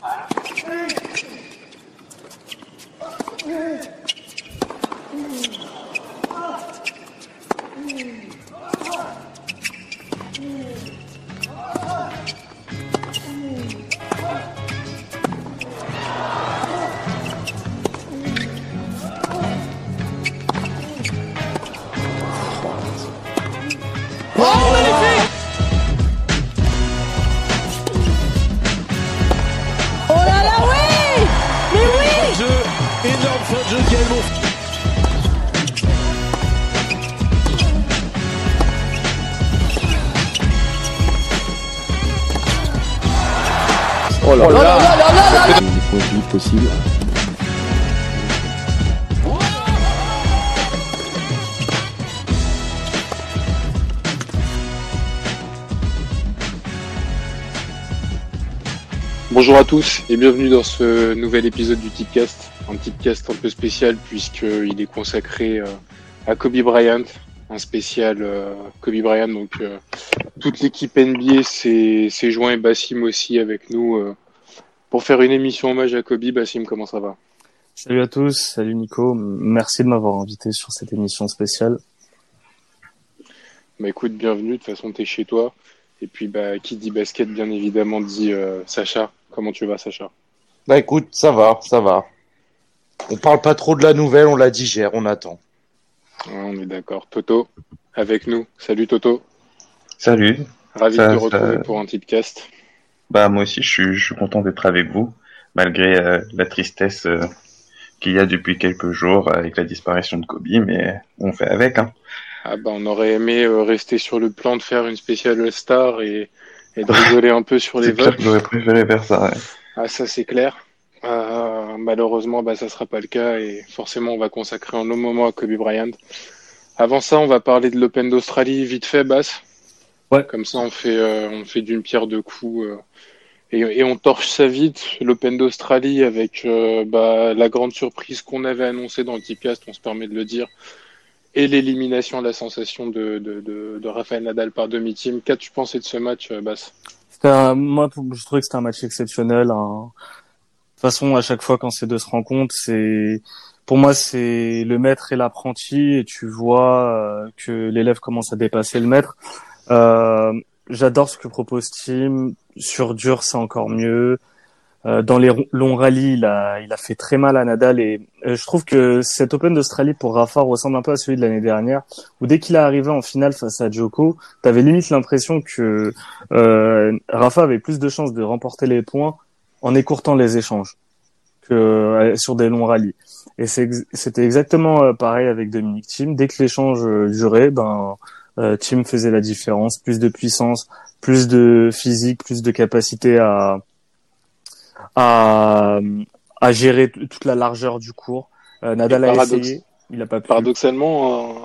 Oh Bonjour à tous et bienvenue dans ce nouvel épisode du Tipcast. Un Tipcast un peu spécial puisqu'il est consacré euh, à Kobe Bryant. Un spécial euh, Kobe Bryant. Donc euh, toute l'équipe NBA s'est joint et Bassim aussi avec nous pour faire une émission hommage à Kobe. Bassim, comment ça va? Salut à tous, salut Nico, merci de m'avoir invité sur cette émission spéciale. Bah écoute, bienvenue. De toute façon, t'es chez toi. Et puis, bah, qui dit basket, bien évidemment, dit euh, Sacha. Comment tu vas, Sacha? Bah écoute, ça va, ça va. On parle pas trop de la nouvelle, on la digère, on attend. Ouais, On est d'accord. Toto, avec nous. Salut Toto. Salut. Ravi Ça- de te retrouver ça- pour un Tipcast. Bah moi aussi je suis, je suis content d'être avec vous malgré euh, la tristesse euh, qu'il y a depuis quelques jours avec la disparition de Kobe, mais on fait avec. Hein. Ah bah, on aurait aimé euh, rester sur le plan de faire une spéciale All-Star et, et de rigoler un peu sur les votes. j'aurais préféré faire ça. ouais. Ah, ça c'est clair. Euh, malheureusement, bah, ça sera pas le cas et forcément, on va consacrer un long moment à Kobe Bryant. Avant ça, on va parler de l'Open d'Australie vite fait, Bass. Ouais. Comme ça, on fait, euh, on fait d'une pierre deux coups euh, et, et on torche ça vite. L'Open d'Australie avec euh, bah, la grande surprise qu'on avait annoncée dans le on se permet de le dire, et l'élimination, la sensation de, de, de, de Rafael Nadal par demi-team. Qu'as-tu pensé de ce match, euh, Bass un- moi, je trouvais que c'était un match exceptionnel. hein. De toute façon, à chaque fois quand ces deux se rencontrent, c'est pour moi c'est le maître et l'apprenti, et tu vois euh, que l'élève commence à dépasser le maître. Euh, J'adore ce que propose Team. Sur dur, c'est encore mieux. Euh, dans les longs rallyes, il a, il a fait très mal à Nadal et euh, je trouve que cet Open d'Australie pour Rafa ressemble un peu à celui de l'année dernière, où dès qu'il est arrivé en finale face à Djoko, t'avais limite l'impression que euh, Rafa avait plus de chances de remporter les points en écourtant les échanges que euh, sur des longs rallyes. Et c'était exactement pareil avec Dominique Thiem. Dès que l'échange durait, ben Thiem faisait la différence, plus de puissance, plus de physique, plus de capacité à à, à gérer toute la largeur du cours. Euh, Nadal a essayé, il a pas pu. paradoxalement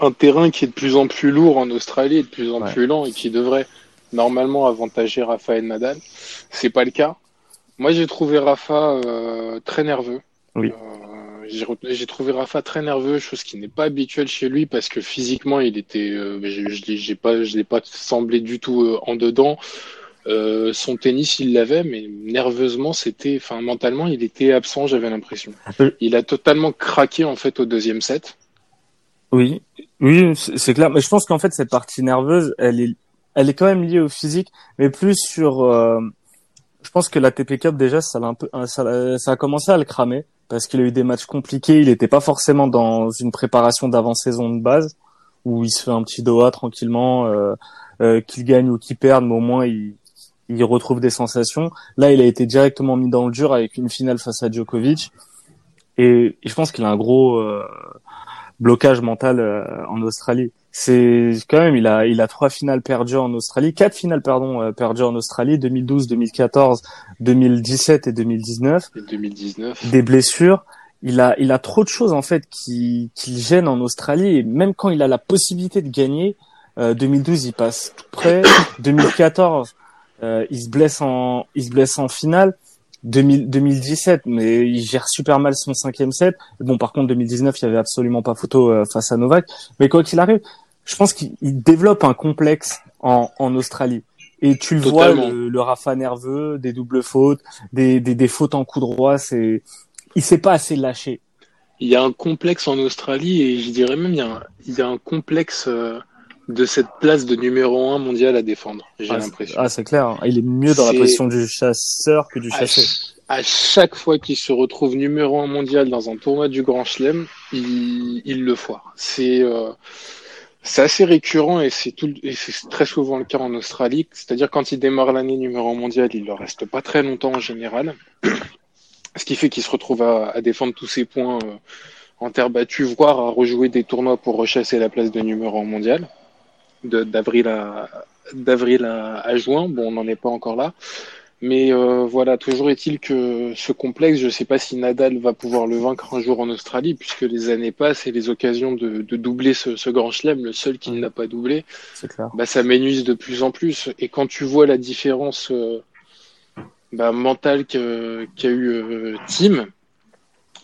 un, un terrain qui est de plus en plus lourd en Australie de plus en Ouais. plus lent et qui devrait normalement avantager Rafael Nadal. C'est pas le cas. Moi, j'ai trouvé Rafa euh, très nerveux. Oui. Euh, j'ai trouvé Rafa très nerveux, chose qui n'est pas habituelle chez lui parce que physiquement, il était, euh, je, l'ai- j'ai pas, je l'ai pas semblé du tout en dedans. Euh, son tennis, il l'avait, mais nerveusement, c'était, enfin, mentalement, il était absent, j'avais l'impression. Euh. Il a totalement craqué en fait au deuxième set. Oui, oui, c'est clair. Mais je pense qu'en fait, cette partie nerveuse, elle est, elle est quand même liée au physique, mais plus sur. euh, je pense que la TP Cup déjà, ça l'a un peu, euh, ça, l'a- ça a commencé à le cramer parce qu'il a eu des matchs compliqués. Il n'était pas forcément dans une préparation d'avant-saison de base où il se fait un petit Doha tranquillement, euh, euh, qu'il gagne ou qu'il perde, mais au moins il, il retrouve des sensations. Là, il a été directement mis dans le dur avec une finale face à Djokovic, et, et je pense qu'il a un gros euh, blocage mental euh, en Australie. C'est quand même, il a, il a trois finales perdues en Australie, quatre finales pardon euh, perdues en Australie, 2012, 2014, 2017 et 2019. Et 2019. Des blessures. Il a, il a trop de choses en fait qui, qui le gênent en Australie et même quand il a la possibilité de gagner, euh, 2012 il passe tout près, 2014 euh, il se blesse en, il se blesse en finale. 2000 2017, mais il gère super mal son cinquième set. Bon, par contre, 2019, il y avait absolument pas photo euh, face à Novak. Mais quoi qu'il arrive, je pense qu'il il développe un complexe en, en Australie. Et tu le Totalement. vois, le, le Rafa nerveux, des doubles fautes, des, des, des fautes en coup droit, c'est, il s'est pas assez lâché. Il y a un complexe en Australie et je dirais même il y a un, il y a un complexe euh, de cette place de numéro un mondial à défendre. J'ai Ah, l'impression. Ah, c'est clair. Il est mieux dans la position du chasseur que du chassé. ch- à chaque fois qu'il se retrouve numéro un mondial dans un tournoi du Grand Chelem, il, il le foire. C'est euh, assez récurrent et c'est très souvent le cas en Australie. C'est-à-dire quand il démarre l'année numéro un mondial, il ne reste pas très longtemps en général. Ce qui fait qu'il se retrouve à, à défendre tous ses points euh, en terre battue, voire à rejouer des tournois pour rechasser la place de numéro un mondial de- d'avril à d'avril à, à juin. Bon, on n'en est pas encore là. Mais euh, voilà, toujours est-il que ce complexe, je ne sais pas si Nadal va pouvoir le vaincre un jour en Australie, puisque les années passent et les occasions de, de doubler ce, ce grand chelem, le seul qui ne l'a pas doublé, clair. bah, ça m'énuise de plus en plus. Et quand tu vois la différence euh, bah, mentale qu'a eu euh, Tim,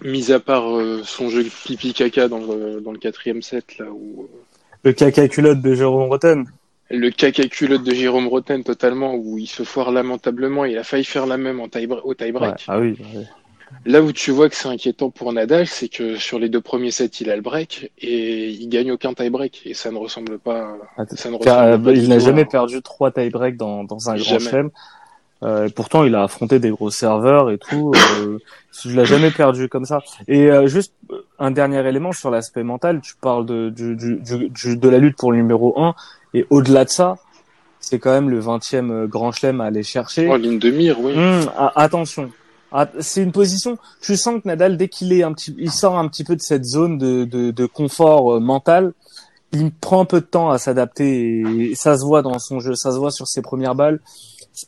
mis à part son jeu pipi caca dans le, dans le quatrième set, là où Le caca culotte de Jérôme Rotten. le caca culotte de Jérôme Roten totalement, où il se foire lamentablement, il a failli faire la même en tie au tie-break. Ouais. Ah oui. ouais. Là où tu vois que c'est inquiétant pour Nadal, c'est que sur les deux premiers sets, il a le break et il gagne aucun tie-break et ça ne ressemble pas. Ah, Ça ne Car, ressemble pas euh, il n'a jamais à- perdu trois tie-break dans, dans un grand chelem. Euh, et pourtant, il a affronté des gros serveurs et tout. Euh, il l'a jamais perdu comme ça. Et euh, juste euh, un dernier élément sur l'aspect mental. Tu parles de, du, du, du- de la lutte pour le numéro 1. Et au-delà de ça, c'est quand même le 20e grand chelem à aller chercher. En ligne de mire, oui. Hum, a- attention. C'est une position. Tu sens que Nadal, dès qu'il est un petit, il sort un petit peu de cette zone de, de, de confort euh, mental. Il prend un peu de temps à s'adapter et ça se voit dans son jeu, ça se voit sur ses premières balles,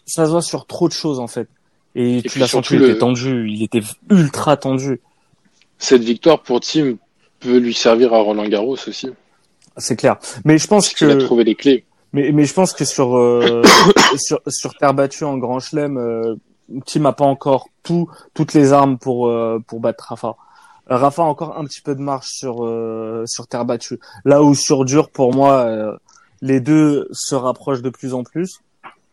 ça se voit sur trop de choses en fait. Et, tu puis l'as senti, il le- était tendu, il était ultra tendu. Cette victoire pour Tim peut lui servir à Roland Garros aussi, C'est clair. Mais je pense parce qu'il a que, trouvé les clés. mais, mais je pense que sur, euh, sur, sur terre battue en grand chelem, euh, Tim a pas encore tout, toutes les armes pour, euh, pour battre Rafa. Rafa a encore un petit peu de marche sur, euh, sur terre battue. Là où sur dur, pour moi, euh, les deux se rapprochent de plus en plus,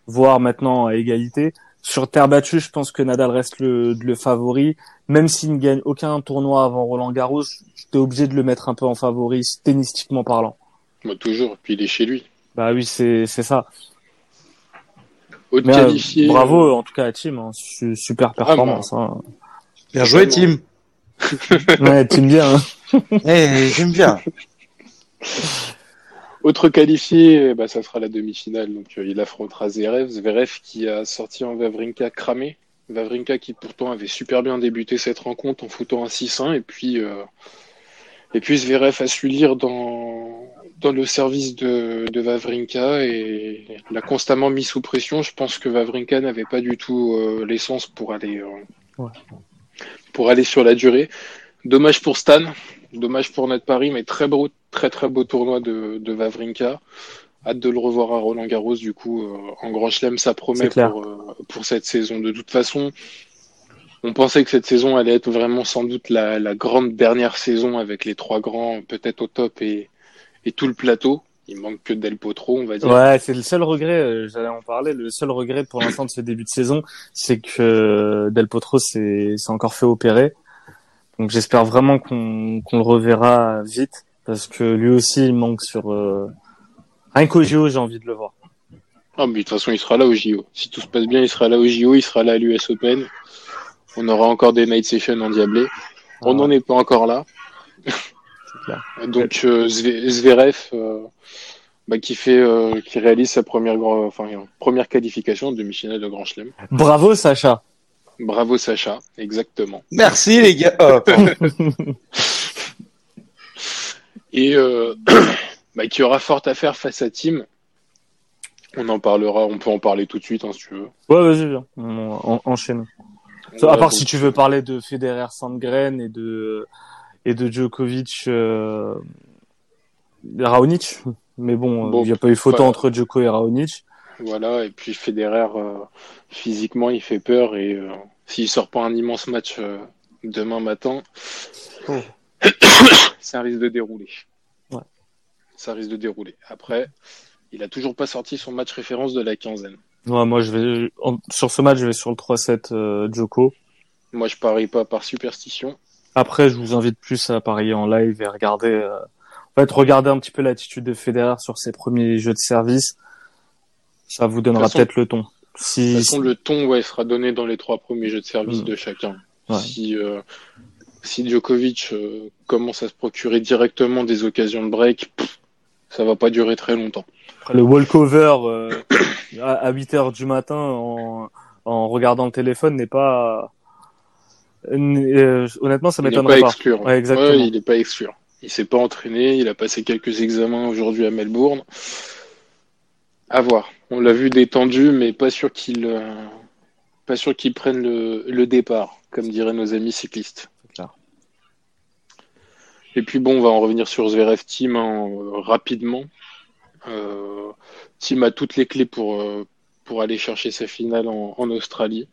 voire maintenant à égalité. Sur terre battue, je pense que Nadal reste le, le favori. Même s'il ne gagne aucun tournoi avant Roland Garros, j'étais obligé de le mettre un peu en favori, tennistiquement parlant. Moi, toujours. Puis il est chez lui. Bah oui, c'est c'est ça. Haute Mais euh, bravo en tout cas à Tim, hein. Su- super performance. hein. Bien joué, Tim. Ouais, Tim bien. hein. Eh, j'aime bien. Autre qualifié, bah, ça sera la demi-finale. Donc, euh, il affrontera Zverev. Zverev qui a sorti en Vavrinka cramé. Vavrinka qui pourtant avait super bien débuté cette rencontre en foutant un 6-1. Et puis, euh, et puis Zverev a su lire dans, dans le service de, de Vavrinka et l'a constamment mis sous pression. Je pense que Vavrinka n'avait pas du tout euh, l'essence pour aller, euh, Ouais. pour aller sur la durée. Dommage pour Stan. Dommage pour notre Paris, mais très beau, très très beau tournoi de, de Vavrinka. Hâte de le revoir à Roland Garros. Du coup, euh, en Grand Chelem, ça promet pour, euh, pour cette saison. De toute façon, on pensait que cette saison allait être vraiment sans doute la, la grande dernière saison avec les trois grands, peut-être au top et, et tout le plateau. Il manque que Del Potro, on va dire. Ouais, c'est le seul regret, euh, j'allais en parler, le seul regret pour l'instant de ce début de saison, c'est que Del Potro s'est encore fait opérer. Donc j'espère vraiment qu'on le reverra vite, parce que lui aussi il manque sur... Euh... Rien qu'au JO, j'ai envie de le voir. Ah, mais de toute façon, il sera là au JO. Si tout se passe bien, il sera là au JO, il sera là à l'US Open. On aura encore des night sessions endiablés. On Ah, n'en est pas encore là. clair. Donc euh, Zve- Zverev, euh, bah, qui fait, euh, qui réalise sa première, grand- enfin, première qualification de demi-finale de Grand Chelem. Bravo Sacha Bravo Sacha, exactement. Merci, les gars. Oh. Et euh, bah, qui aura fort à faire face à Tim. On en parlera, on peut en parler tout de suite hein, si tu veux. Ouais, vas-y, viens, on, enchaîne. à part si tu veux parler de Federer Sandgren et de et de Djokovic euh, Raonic mais bon, Bon, il n'y a pas eu photo entre Djoko et Raonic Voilà, et puis Federer, euh, physiquement, il fait peur et euh, s'il sort pas un immense match euh, demain matin, Oh. ça risque de dérouler. Ouais. Ça risque de dérouler. Après, Il a toujours pas sorti son match référence de la quinzaine. Ouais, moi, je vais en- sur ce match, je vais sur le 3-7 euh, Joko. Moi, je parie pas par superstition. Après, je vous invite plus à parier en live et regarder, en fait, regarder un petit peu l'attitude de Federer sur ses premiers jeux de service. Ça vous donnera façon- peut-être le ton. De Si, toute façon, le ton ouais, sera donné dans les trois premiers jeux de service Mm. de chacun. Ouais. Si, euh, si Djokovic euh, commence à se procurer directement des occasions de break, pff, ça va pas durer très longtemps. Après, le walkover euh, à, à 8 heures du matin en, en regardant le téléphone n'est pas euh, honnêtement ça m'étonnerait pas pas. exclure. Ouais, exactement. Ouais, il n'est pas exclure. Il s'est pas entraîné, il a passé quelques examens aujourd'hui à Melbourne. À voir. On l'a vu détendu, mais pas sûr qu'il euh, pas sûr qu'il prenne le, le départ, comme diraient nos amis cyclistes. Clair. Et puis bon, on va en revenir sur Zverev Team hein, rapidement. Euh, Team a toutes les clés pour euh, pour aller chercher sa finale en, en Australie.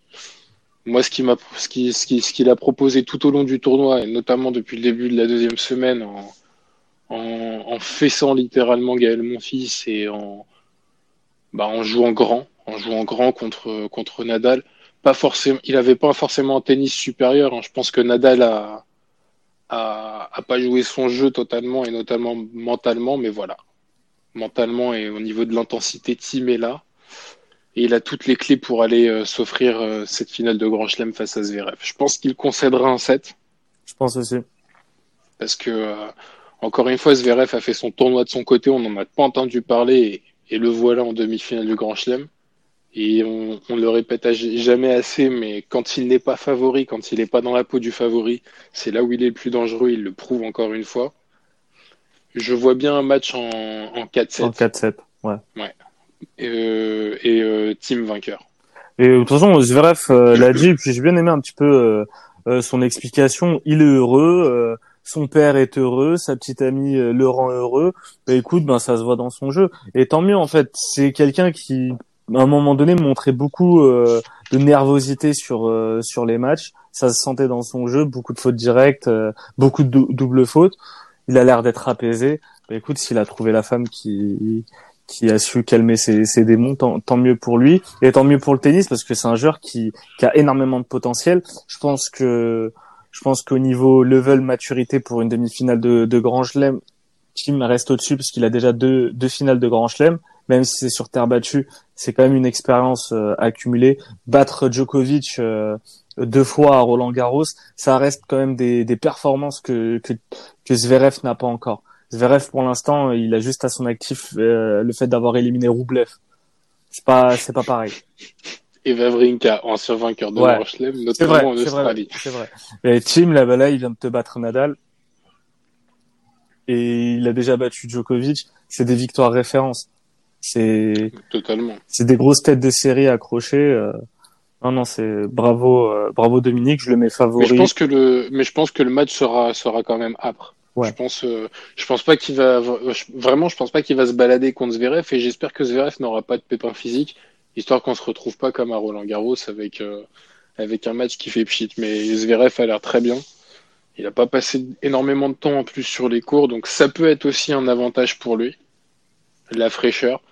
Moi, ce qui m'a, ce qui, ce qui, ce qu'il a proposé tout au long du tournoi, et notamment depuis le début de la deuxième semaine, en, en, en fessant littéralement Gaël Monfils et en, bah, en jouant grand, en jouant grand contre, contre Nadal. Pas forcément, il avait pas forcément un tennis supérieur. hein. Je pense que Nadal a, a, a pas joué son jeu totalement et notamment mentalement, mais voilà. Mentalement et au niveau de l'intensité, Tim est là. Et il a toutes les clés pour aller euh, s'offrir euh, cette finale de Grand Chelem face à Zverev. Je pense qu'il concédera un set Je pense aussi. parce que, euh, encore une fois, Zverev a fait son tournoi de son côté. On n'en a pas entendu parler et, et le voilà en demi-finale du Grand Chelem. Et on, on le répète jamais assez, mais quand il n'est pas favori, quand il n'est pas dans la peau du favori, c'est là où il est le plus dangereux. Il le prouve encore une fois. Je vois bien un match en, en 4-7 En 4-7. Ouais. euh, et euh, team vainqueur. Et de toute façon, Zverev euh, l'a dit, et puis j'ai bien aimé un petit peu euh, euh, son explication. Il est heureux, euh, son père est heureux, sa petite amie euh, le rend heureux. Bah écoute, ben ça se voit dans son jeu. Et tant mieux en fait. C'est quelqu'un qui, à un moment donné, montrait beaucoup euh, de nervosité sur euh, sur les matchs. Ça se sentait dans son jeu, beaucoup de fautes directes, euh, beaucoup de dou- doubles fautes. Il a l'air d'être apaisé. Bah écoute, s'il a trouvé la femme qui qui a su calmer ses, ses démons, tant, tant mieux pour lui et tant mieux pour le tennis parce que c'est un joueur qui, qui a énormément de potentiel. Je pense que je pense qu'au niveau level maturité pour une demi-finale de, Grand Chelem, Kim reste au-dessus parce qu'il a déjà deux, deux finales de Grand Chelem. Même si c'est sur terre battue, c'est quand même une expérience euh, accumulée. Battre Djokovic euh, deux fois à Roland Garros, ça reste quand même des, des performances que, que, que Zverev n'a pas encore. Zverev, pour l'instant, il a juste à son actif euh, le fait d'avoir éliminé Roublev. C'est pas, c'est pas pareil. Et Vavrinka, ancien vainqueur de Ouais. Chelem, notamment vrai, en Australie. c'est vrai. Et Tim, là, bah, là, il vient de te battre Nadal. Et il a déjà battu Djokovic. C'est des victoires références. C'est, Totalement. c'est des grosses têtes de série accrochées. euh. Non, non, c'est bravo, euh, bravo Dominique. Je le mets Mais favori. je pense que le, mais je pense que le match sera, sera quand même âpre. Ouais. Je pense, euh, je pense pas qu'il va, je- vraiment, je pense pas qu'il va se balader contre Zverev et j'espère que Zverev n'aura pas de pépin physique, histoire qu'on se retrouve pas comme à Roland Garros avec, euh, avec un match qui fait pchit. Mais Zverev a l'air très bien. Il a pas passé énormément de temps en plus sur les cours, donc ça peut être aussi un avantage pour lui. La fraîcheur.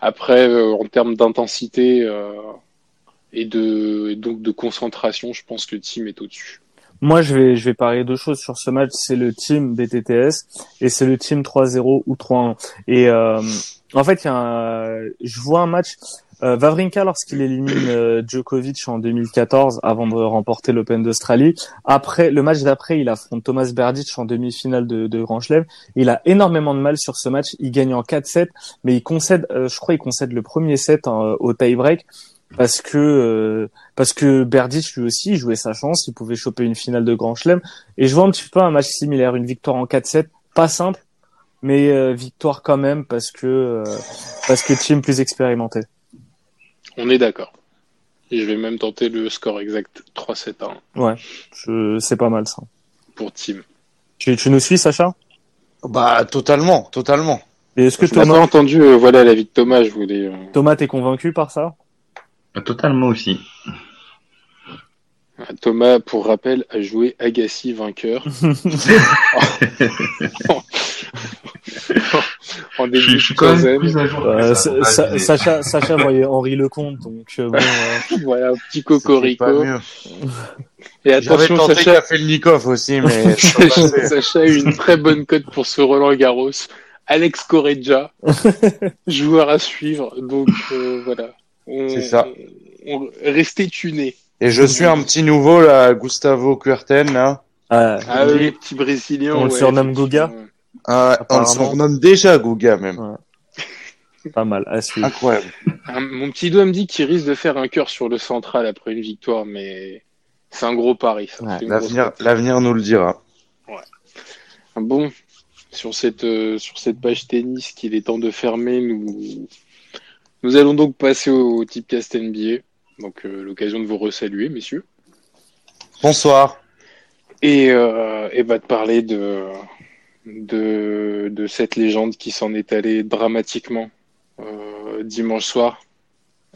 Après, euh, en termes d'intensité, euh, et de, donc de concentration, je pense que Team est au-dessus. Moi, je vais, je vais parler deux choses sur ce match. C'est le team BTTS et c'est le team 3-0 ou 3-1. Et en fait, y a je vois un match. Euh, Vavrinka, lorsqu'il élimine euh, Djokovic en 2014 avant de remporter l'Open d'Australie, après le match d'après, il affronte Thomas Berdych en demi-finale de, de Grand Chelem. Il a énormément de mal sur ce match. Il gagne en 4-7, mais il concède, euh, je crois, il concède le premier set en- au tie-break parce que euh, parce que Berdych lui aussi jouait sa chance, il pouvait choper une finale de Grand Chelem et je vois un petit peu un match similaire, une victoire en 4-7, pas simple, mais euh, victoire quand même parce que euh, parce que team plus expérimenté. On est d'accord. Et je vais même tenter le score exact 3-7 à 1 Ouais, je c'est pas mal ça. pour Team. Tu, tu nous suis Sacha? Bah, totalement, totalement. Et est-ce que Je Thomas entendu, euh, voilà l'avis de Thomas, je voulais. euh, Thomas t'es convaincu par ça? Totalement aussi. Thomas, pour rappel, a joué Agassi vainqueur. en Je, début suis- je de suis quand même quinzaine. plus à jour. que Euh. Sacha, Sacha voyait Henri Lecomte, donc euh, bon, euh, Voilà, petit cocorico. Et attention, tenté Sacha, Kafelnikov aussi, mais c'est pas Sacha, passé. Sacha a eu une très bonne cote pour ce Roland Garros. Alex Correggia, joueur à suivre. Donc euh, voilà. On, C'est ça. On, on- restez tunés. Et je suis un petit nouveau, là, Gustavo Kuerten, là. ah, Ah oui, les petits Brésiliens. On le ouais, surnomme. Goga Ah, on le surnomme déjà Gouga, même. pas mal à suivre. Incroyable. Mon petit doigt me dit qu'il risque de faire un cœur sur le central après une victoire, mais c'est un gros pari. Ouais, L'avenir, nous le dira. Bon, sur cette, euh, sur cette page tennis qu'il est temps de fermer, nous, nous allons donc passer au Tipcast NBA. Donc, euh, l'occasion de vous resaluer, messieurs. Bonsoir. Et, euh, et va te parler de, de, de cette légende qui s'en est allée dramatiquement euh, dimanche soir.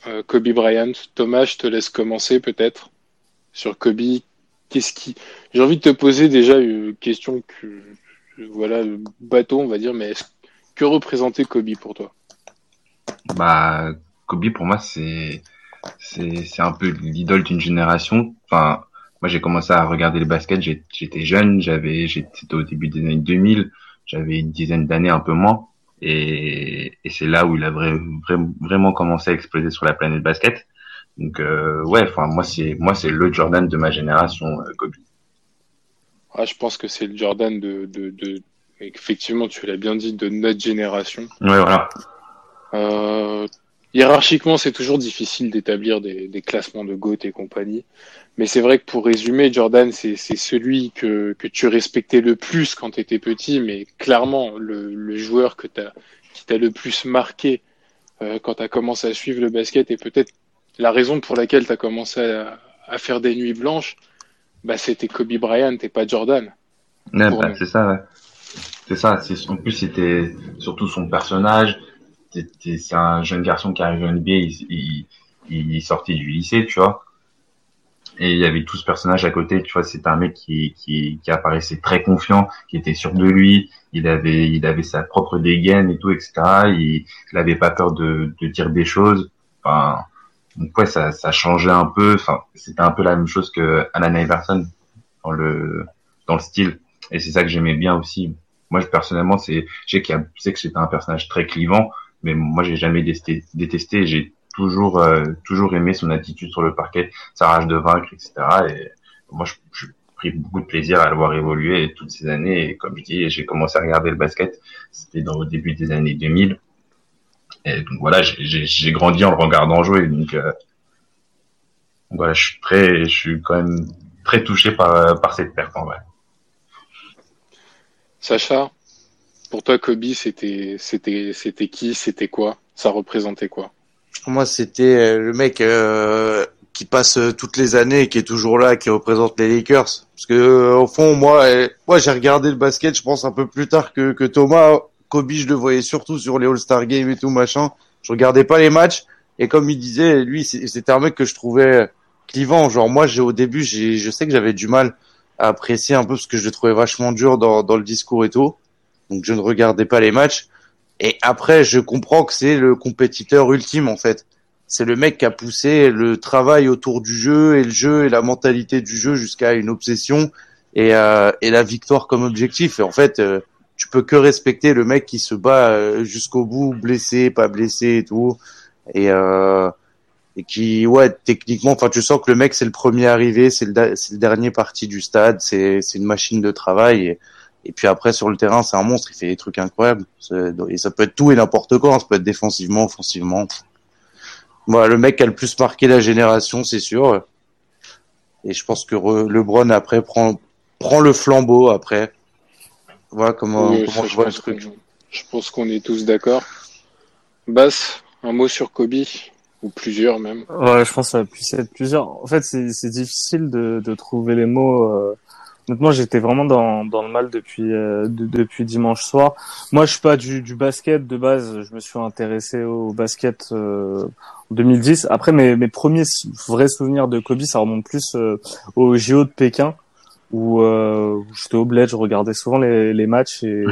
Euh, Kobe Bryant. Thomas, je te laisse commencer peut-être sur Kobe. Qu'est-ce qui... J'ai envie de te poser déjà une question que, voilà, le bateau, on va dire, mais que représentait Kobe pour toi? Bah, Kobe pour moi c'est c'est c'est un peu l'idole d'une génération. Enfin, moi j'ai commencé à regarder le basket, j'étais jeune, j'avais j'étais au début des années 2000, j'avais une dizaine d'années un peu moins et et c'est là où il a vra- vra- vraiment commencé à exploser sur la planète basket. Donc euh, ouais, enfin moi c'est moi c'est le Jordan de ma génération euh, Kobe. ah, Je pense que c'est le Jordan de, de, de... Effectivement, tu l'as bien dit, de notre génération. Ouais voilà. Euh, hiérarchiquement, c'est toujours difficile d'établir des, des classements de GOAT et compagnie. Mais c'est vrai que pour résumer, Jordan, c'est celui que, que tu respectais le plus quand tu étais petit, mais clairement, le, le joueur que t'as, qui t'a le plus marqué euh, quand tu as commencé à suivre le basket et peut-être la raison pour laquelle tu as commencé à, à faire des nuits blanches, bah, c'était Kobe Bryant et pas Jordan. Ouais, bah, c'est ça, ouais. C'est ça. En plus, c'était surtout son personnage. C'est un jeune garçon qui arrive en NBA, il, il, il sortait du lycée, tu vois. Et il y avait tout ce personnage à côté, tu vois. C'était un mec qui, qui, qui apparaissait très confiant, qui était sûr de lui. Il avait, il avait sa propre dégaine et tout, etc. Il, il avait pas peur de, de dire des choses. Enfin, donc ouais, ça, ça changeait un peu. Enfin, c'était un peu la même chose que Alan Iverson dans le, dans le style. Et c'est ça que j'aimais bien aussi. Moi, personnellement, c'est, je sais qu'il y a, que c'était un personnage très clivant, mais moi, j'ai jamais détesté, détesté. J'ai toujours, euh, toujours aimé son attitude sur le parquet, sa rage de vaincre, etc. Et moi, je, je pris beaucoup de plaisir à le voir évoluer toutes ces années. Et comme je dis, j'ai commencé à regarder le basket. C'était dans au début des années 2000. Et donc voilà, j'ai- grandi en le regardant jouer. Donc, euh, voilà, je suis très, je suis quand même très touché par, par cette perte en vrai. Sacha, pour toi, Kobe, c'était, c'était, c'était qui, c'était quoi, ça représentait quoi? Moi, c'était euh, le mec euh, qui passe euh, toutes les années qui est toujours là, qui représente les Lakers. Parce que au fond, moi, moi, j'ai regardé le basket, je pense un peu plus tard que, que Thomas. Kobe, je le voyais surtout sur les All-Star Games et tout machin. Je regardais pas les matchs et comme il disait, lui, c'était un mec que je trouvais clivant. Genre moi, j'ai au début, j'ai, je sais que j'avais du mal à apprécier un peu parce que je le trouvais vachement dur dans, dans le discours et tout. Donc je ne regardais pas les matchs. Et après, je comprends que c'est le compétiteur ultime en fait. C'est le mec qui a poussé le travail autour du jeu et le jeu et la mentalité du jeu jusqu'à une obsession et, euh, et la victoire comme objectif. Et en fait, euh, tu peux que respecter le mec qui se bat euh, jusqu'au bout, blessé, pas blessé et tout. Et, euh, et qui, ouais, techniquement, enfin, tu sens que le mec c'est le premier arrivé, c'est le, le dernier parti du stade, c'est c'est une machine de travail. Et puis après sur le terrain, c'est un monstre, il fait des trucs incroyables. Et ça peut être tout et n'importe quoi, hein. ça peut être défensivement, offensivement. Voilà, le mec qui a le plus marqué la génération, c'est sûr. Et je pense que Re- LeBron après prend prend le flambeau après. Voilà comment, Oui, comment ça, je vois le pense truc. qu'on- Je pense qu'on est tous d'accord. Bass, un mot sur Kobe, ou plusieurs même. Ouais, je pense que ça puisse être plusieurs. En fait, c'est c'est difficile de, de trouver les mots. Euh... Honnêtement, j'étais vraiment dans, dans le mal depuis euh, de- depuis dimanche soir. Moi, je suis pas du, du basket de base. Je me suis intéressé au basket euh, en 2010. Après, mes, mes premiers vrais souvenirs de Kobe, ça remonte plus euh, au JO de Pékin, où, euh, où j'étais au bled, je regardais souvent les, les matchs et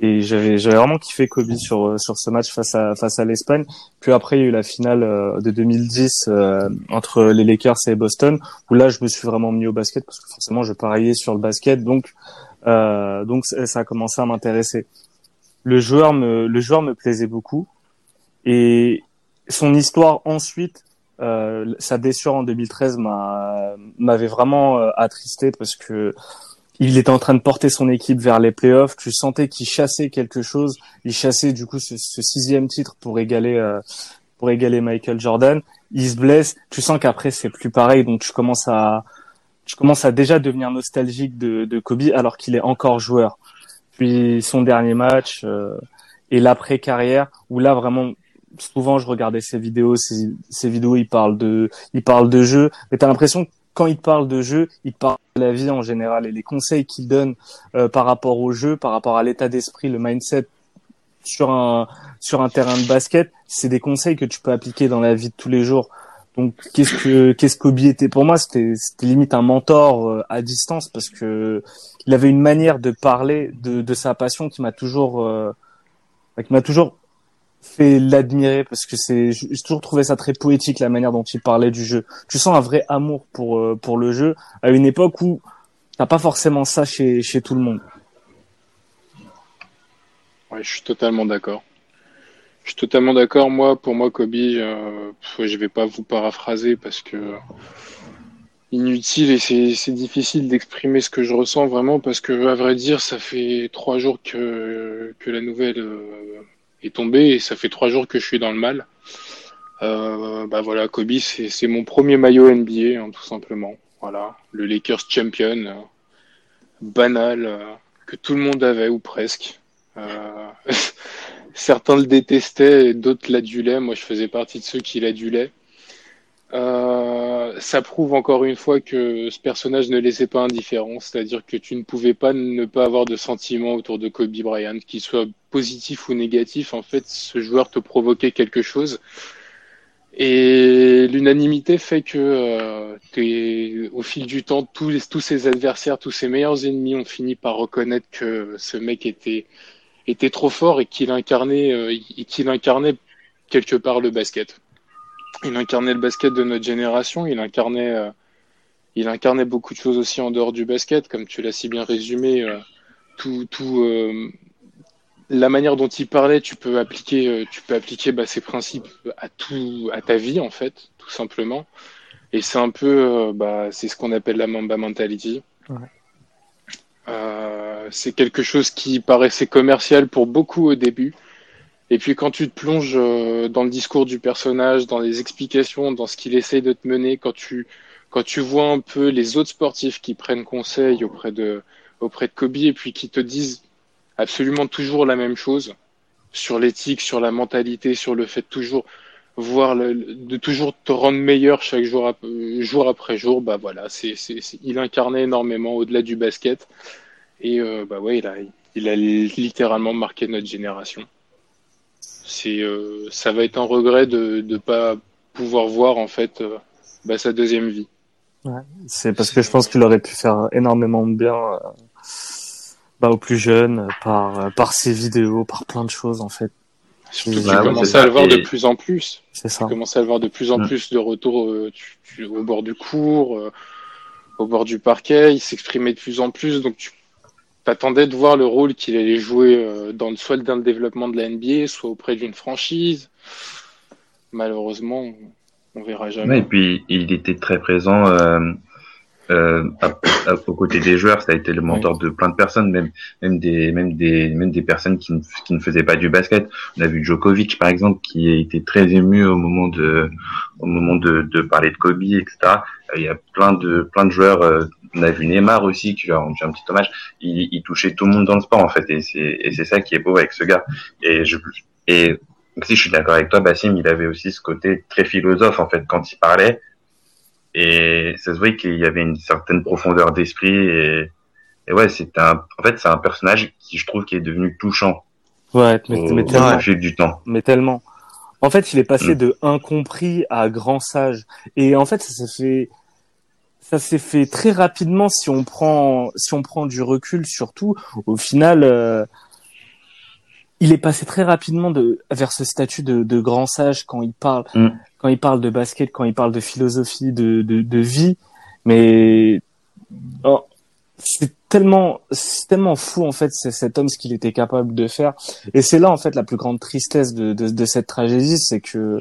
Et j'avais j'avais vraiment kiffé Kobe sur sur ce match face à face à l'Espagne. Puis après il y a eu la finale euh, de 2010 euh, entre les Lakers et Boston où là je me suis vraiment mis au basket parce que forcément je pariais sur le basket donc euh, donc ça a commencé à m'intéresser. Le joueur me le joueur me plaisait beaucoup et son histoire ensuite euh, sa blessure en 2013 m'a m'avait vraiment euh, attristé parce que il était en train de porter son équipe vers les playoffs. Tu sentais qu'il chassait quelque chose. Il chassait du coup ce, sixième titre pour égaler euh, pour égaler Michael Jordan. Il se blesse. Tu sens qu'après c'est plus pareil. Donc tu commences à tu commences à déjà devenir nostalgique de, de Kobe alors qu'il est encore joueur. Puis son dernier match euh, et l'après carrière où là vraiment souvent je regardais ses vidéos, ses, ses vidéos il parle de il parle de jeu, mais t'as l'impression quand il parle de jeu, il parle de la vie en général et les conseils qu'il donne euh, par rapport au jeu, par rapport à l'état d'esprit, le mindset sur un sur un terrain de basket, c'est des conseils que tu peux appliquer dans la vie de tous les jours. Donc qu'est-ce que qu'est-ce qu'Obi était pour moi c'était c'était limite un mentor euh, à distance parce que il avait une manière de parler de, de sa passion qui m'a toujours euh, qui m'a toujours fait l'admirer parce que c'est j'ai toujours trouvé ça très poétique la manière dont il parlait du jeu. Tu sens un vrai amour pour euh, pour le jeu à une époque où t'as pas forcément ça chez chez tout le monde. Ouais, je suis totalement d'accord. Je suis totalement d'accord. Moi, pour moi, Kobe, euh, je vais pas vous paraphraser parce que inutile et c'est difficile d'exprimer ce que je ressens vraiment parce que, à vrai dire, ça fait trois jours que que la nouvelle euh, est tombé et ça fait trois jours que je suis dans le mal. Euh, bah voilà, Kobe, c'est mon premier maillot NBA, hein, tout simplement. Voilà, le Lakers champion, euh, banal, euh, que tout le monde avait ou presque. Euh, certains le détestaient d'autres l'adulaient. Moi, je faisais partie de ceux qui l'adulaient. Euh, ça prouve encore une fois que ce personnage ne laissait pas indifférent, c'est-à-dire que tu ne pouvais pas ne pas avoir de sentiments autour de Kobe Bryant, qu'il soit positif ou négatif. En fait, ce joueur te provoquait quelque chose. Et l'unanimité fait que euh, au fil du temps, tous, tous ses adversaires, tous ses meilleurs ennemis ont fini par reconnaître que ce mec était était trop fort et qu'il incarnait euh, qu'il incarnait quelque part le basket il incarnait le basket de notre génération, il incarnait, euh, il incarnait beaucoup de choses aussi en dehors du basket, comme tu l'as si bien résumé. Euh, tout, tout euh, la manière dont il parlait, tu peux appliquer, tu peux appliquer bah, ces principes à tout, à ta vie en fait, tout simplement. Et c'est un peu, bah, c'est ce qu'on appelle la Mamba mentality. Ouais. c'est quelque chose qui paraissait commercial pour beaucoup au début et puis quand tu te plonges euh, dans le discours du personnage, dans les explications, dans ce qu'il essaye de te mener, quand tu quand tu vois un peu les autres sportifs qui prennent conseil auprès de auprès de Kobe et puis qui te disent absolument toujours la même chose sur l'éthique, sur la mentalité, sur le fait de toujours voir le, de toujours te rendre meilleur chaque jour, jour après jour, bah voilà, c'est, c'est, il incarnait énormément au-delà du basket. Et euh, bah ouais, il a, il a littéralement marqué notre génération c'est euh, ça va être un regret de ne pas pouvoir voir en fait euh, bah, sa deuxième vie. Ouais, c'est parce que je pense qu'il aurait pu faire énormément de bien euh, bah, aux plus jeunes par par ses vidéos, par plein de choses en fait. Surtout bah, tu commences à le voir de plus en plus. C'est ça. Tu commences à le voir de plus en plus de retour au bord du cours, au bord du parquet. Il s'exprimait de plus en plus, donc tu t'attendais de voir le rôle qu'il allait jouer euh, dans soit dans le développement de la NBA, soit auprès d'une franchise. Malheureusement, on verra jamais. et puis il était très présent euh, euh, aux côtés des joueurs. Ça a été le mentor de plein de personnes, même même des même des même des personnes qui ne, qui ne faisaient pas du basket. On a vu Djokovic par exemple qui a été très ému au moment de au moment de, de parler de Kobe, etc. Il y a plein de plein de joueurs on a vu Neymar aussi qui lui a rendu un petit hommage. Il, il, touchait tout le monde dans le sport en fait, et c'est et c'est ça qui est beau avec ce gars. Et je et si je suis d'accord avec toi, Bassim, il avait aussi ce côté très philosophe en fait quand il parlait, et ça se voyait qu'il y avait une certaine profondeur d'esprit et, et ouais, c'est un en fait c'est un personnage qui je trouve qui est devenu touchant. Ouais, mais, au, mais tellement. fil du temps. Mais tellement. En fait, il est passé mm. de incompris à grand sage. Et en fait, ça s'est fait ça s'est fait très rapidement si on prend si on prend du recul surtout au final euh, il est passé très rapidement de vers ce statut de, de grand sage quand il parle Mm. Quand il parle de basket, quand il parle de philosophie, de de, de vie, mais oh, c'est tellement c'est tellement fou en fait c'est cet homme ce qu'il était capable de faire et c'est là en fait la plus grande tristesse de de, de cette tragédie c'est que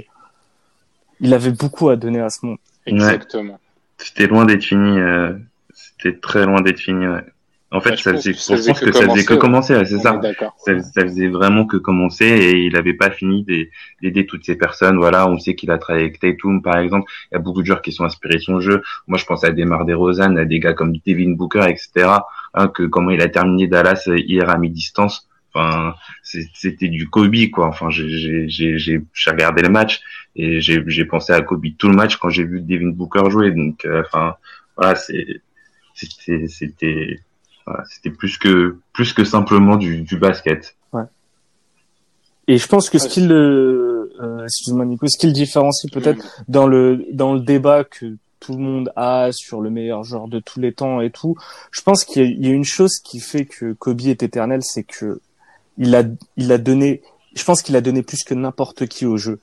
il avait beaucoup à donner à ce monde Exactement. C'était loin d'être fini. euh, C'était très loin d'être fini. ouais. En fait, je ça faisait, je faisait pense que que ça faisait que commencer, c'est ça. ça, faisait vraiment que commencer et il n'avait pas fini d'ai- d'aider toutes ces personnes. Voilà, on sait qu'il a travaillé avec Tatum, par exemple. Il y a beaucoup de joueurs qui sont inspirés de son jeu. Moi, je pense à Demar DeRozan, à des gars comme Devin Booker, etc. Hein, que comment il a terminé Dallas hier à mi-distance. Enfin, c'était du Kobe, quoi. Enfin, j'ai regardé le match et j'ai pensé à Kobe tout le match quand j'ai vu Devin Booker jouer. Donc, euh, enfin, voilà, c'est c'était voilà, c'était plus que plus que simplement du, du basket. et je pense que ce Ouais, qui le euh, excuse-moi Nico ce qui le différencie peut-être dans le dans le débat que tout le monde a sur le meilleur joueur de tous les temps et tout, je pense qu'il y, a- il y a une chose qui fait que Kobe est éternel, c'est que il a il a donné, je pense qu'il a donné plus que n'importe qui au jeu.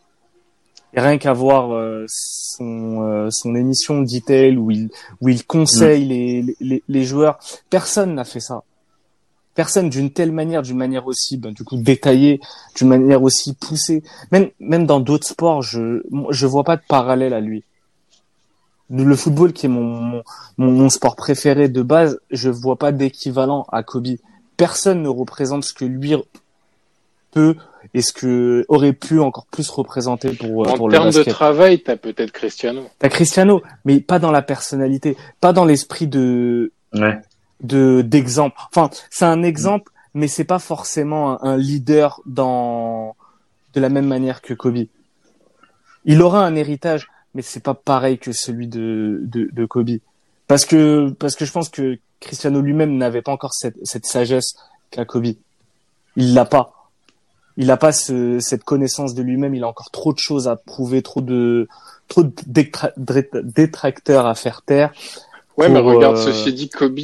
Et rien qu'à voir euh, son euh, son émission Detail où il où il conseille les, les les joueurs, personne n'a fait ça. Personne d'une telle manière, d'une manière aussi, ben, du coup détaillée, d'une manière aussi poussée. Même même dans d'autres sports, je je vois pas de parallèle à lui le football qui est mon, mon, mon, mon sport préféré de base, je vois pas d'équivalent à Kobe. Personne ne représente ce que lui peut et ce que aurait pu encore plus représenter pour, En pour le termes de basket. travail, t'as peut-être Cristiano. T'as Cristiano, mais pas dans la personnalité, pas dans l'esprit de Ouais. de d'exemple. Enfin, c'est un exemple, mais c'est pas forcément un, un leader dans de la même manière que Kobe. Il aura un héritage, mais c'est pas pareil que celui de de, de Kobe. Parce que parce que je pense que Cristiano lui-même n'avait pas encore cette cette sagesse qu'a Kobe. Il l'a pas. Il n'a pas ce, cette connaissance de lui-même. Il a encore trop de choses à prouver, trop de trop de détracteurs à faire taire. Ouais, mais regarde, euh, ceci dit, Kobe,